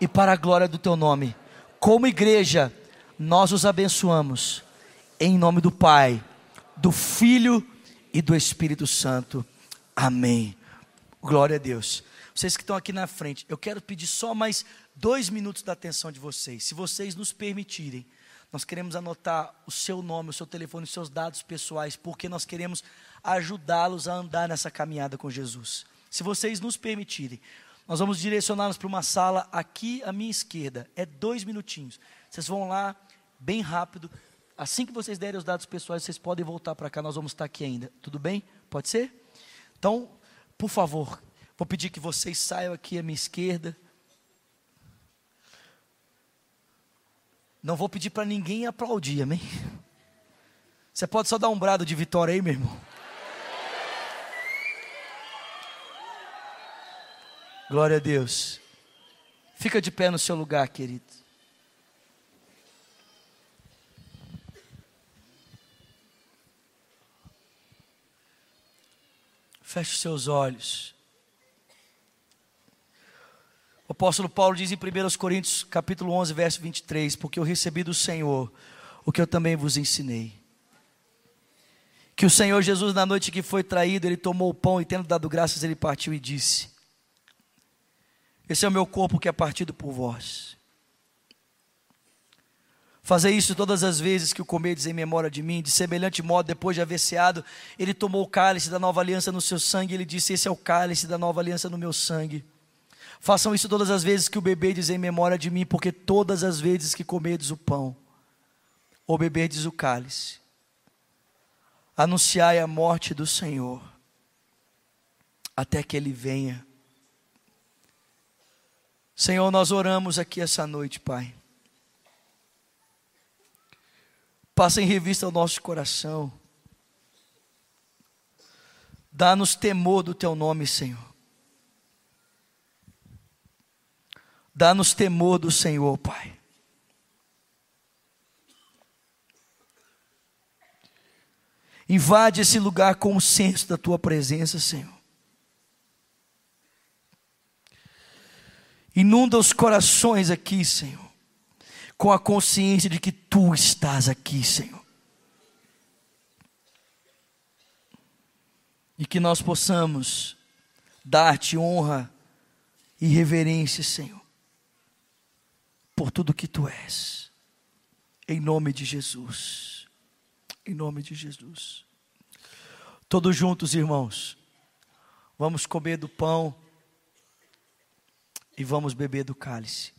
e para a glória do Teu nome. Como igreja, nós os abençoamos, em nome do Pai, do Filho e do Espírito Santo. Amém. Glória a Deus. vocês que estão aqui na frente, eu quero pedir só mais dois minutos da atenção de vocês. Se vocês nos permitirem, nós queremos anotar o seu nome, o seu telefone, os seus dados pessoais, porque nós queremos ajudá-los a andar nessa caminhada com Jesus. Se vocês nos permitirem, nós vamos direcioná-los para uma sala aqui à minha esquerda. É dois minutinhos. Vocês vão lá, bem rápido. Assim que vocês derem os dados pessoais, vocês podem voltar para cá. Nós vamos estar aqui ainda. Tudo bem? Pode ser? Então, por favor, vou pedir que vocês saiam aqui à minha esquerda. Não vou pedir para ninguém aplaudir, amém? Você pode só dar um brado de vitória aí, meu irmão? Glória a Deus. Fica de pé no seu lugar, querido. Feche seus olhos. O apóstolo Paulo diz em 1 Coríntios, capítulo 11, verso 23, porque eu recebi do Senhor o que eu também vos ensinei. Que o Senhor Jesus, na noite que foi traído, ele tomou o pão e tendo dado graças, ele partiu e disse: esse é o meu corpo que é partido por vós. Fazer isso todas as vezes que o comedes em memória de mim, de semelhante modo, depois de haver ceado, ele tomou o cálice da nova aliança no seu sangue, e ele disse: Esse é o cálice da nova aliança no meu sangue. Façam isso todas as vezes que o bebedes em memória de mim, porque todas as vezes que comedes o pão, ou bebedes o cálice, anunciai a morte do Senhor, até que ele venha. Senhor, nós oramos aqui essa noite, Pai. Passa em revista o nosso coração. Dá-nos temor do Teu nome, Senhor. Dá-nos temor do Senhor, Pai. Invade esse lugar com o senso da Tua presença, Senhor. Inunda os corações aqui, Senhor, com a consciência de que Tu estás aqui, Senhor. E que nós possamos dar-te honra e reverência, Senhor, por tudo que Tu és. Em nome de Jesus. Em nome de Jesus. Todos juntos, irmãos, vamos comer do pão e vamos beber do cálice.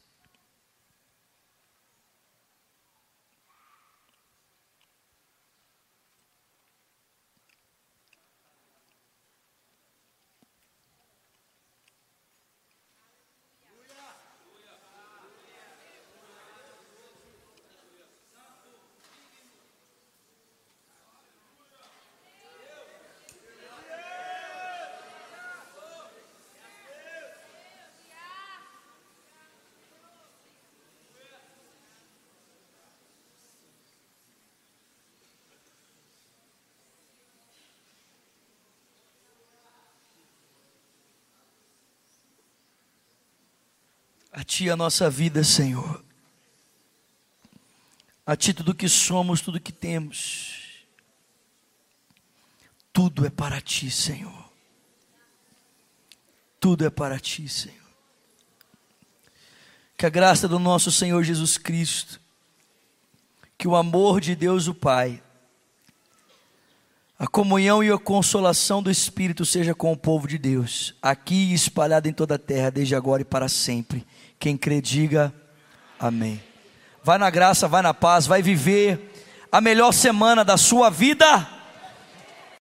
Ti a nossa vida, Senhor. A Ti tudo que somos, tudo que temos. Tudo é para Ti, Senhor. Tudo é para Ti, Senhor. Que a graça do nosso Senhor Jesus Cristo, que o amor de Deus o Pai, a comunhão e a consolação do Espírito seja com o povo de Deus, aqui espalhado em toda a terra, desde agora e para sempre. Quem crê, diga amém. Vai na graça, vai na paz, vai viver a melhor semana da sua vida.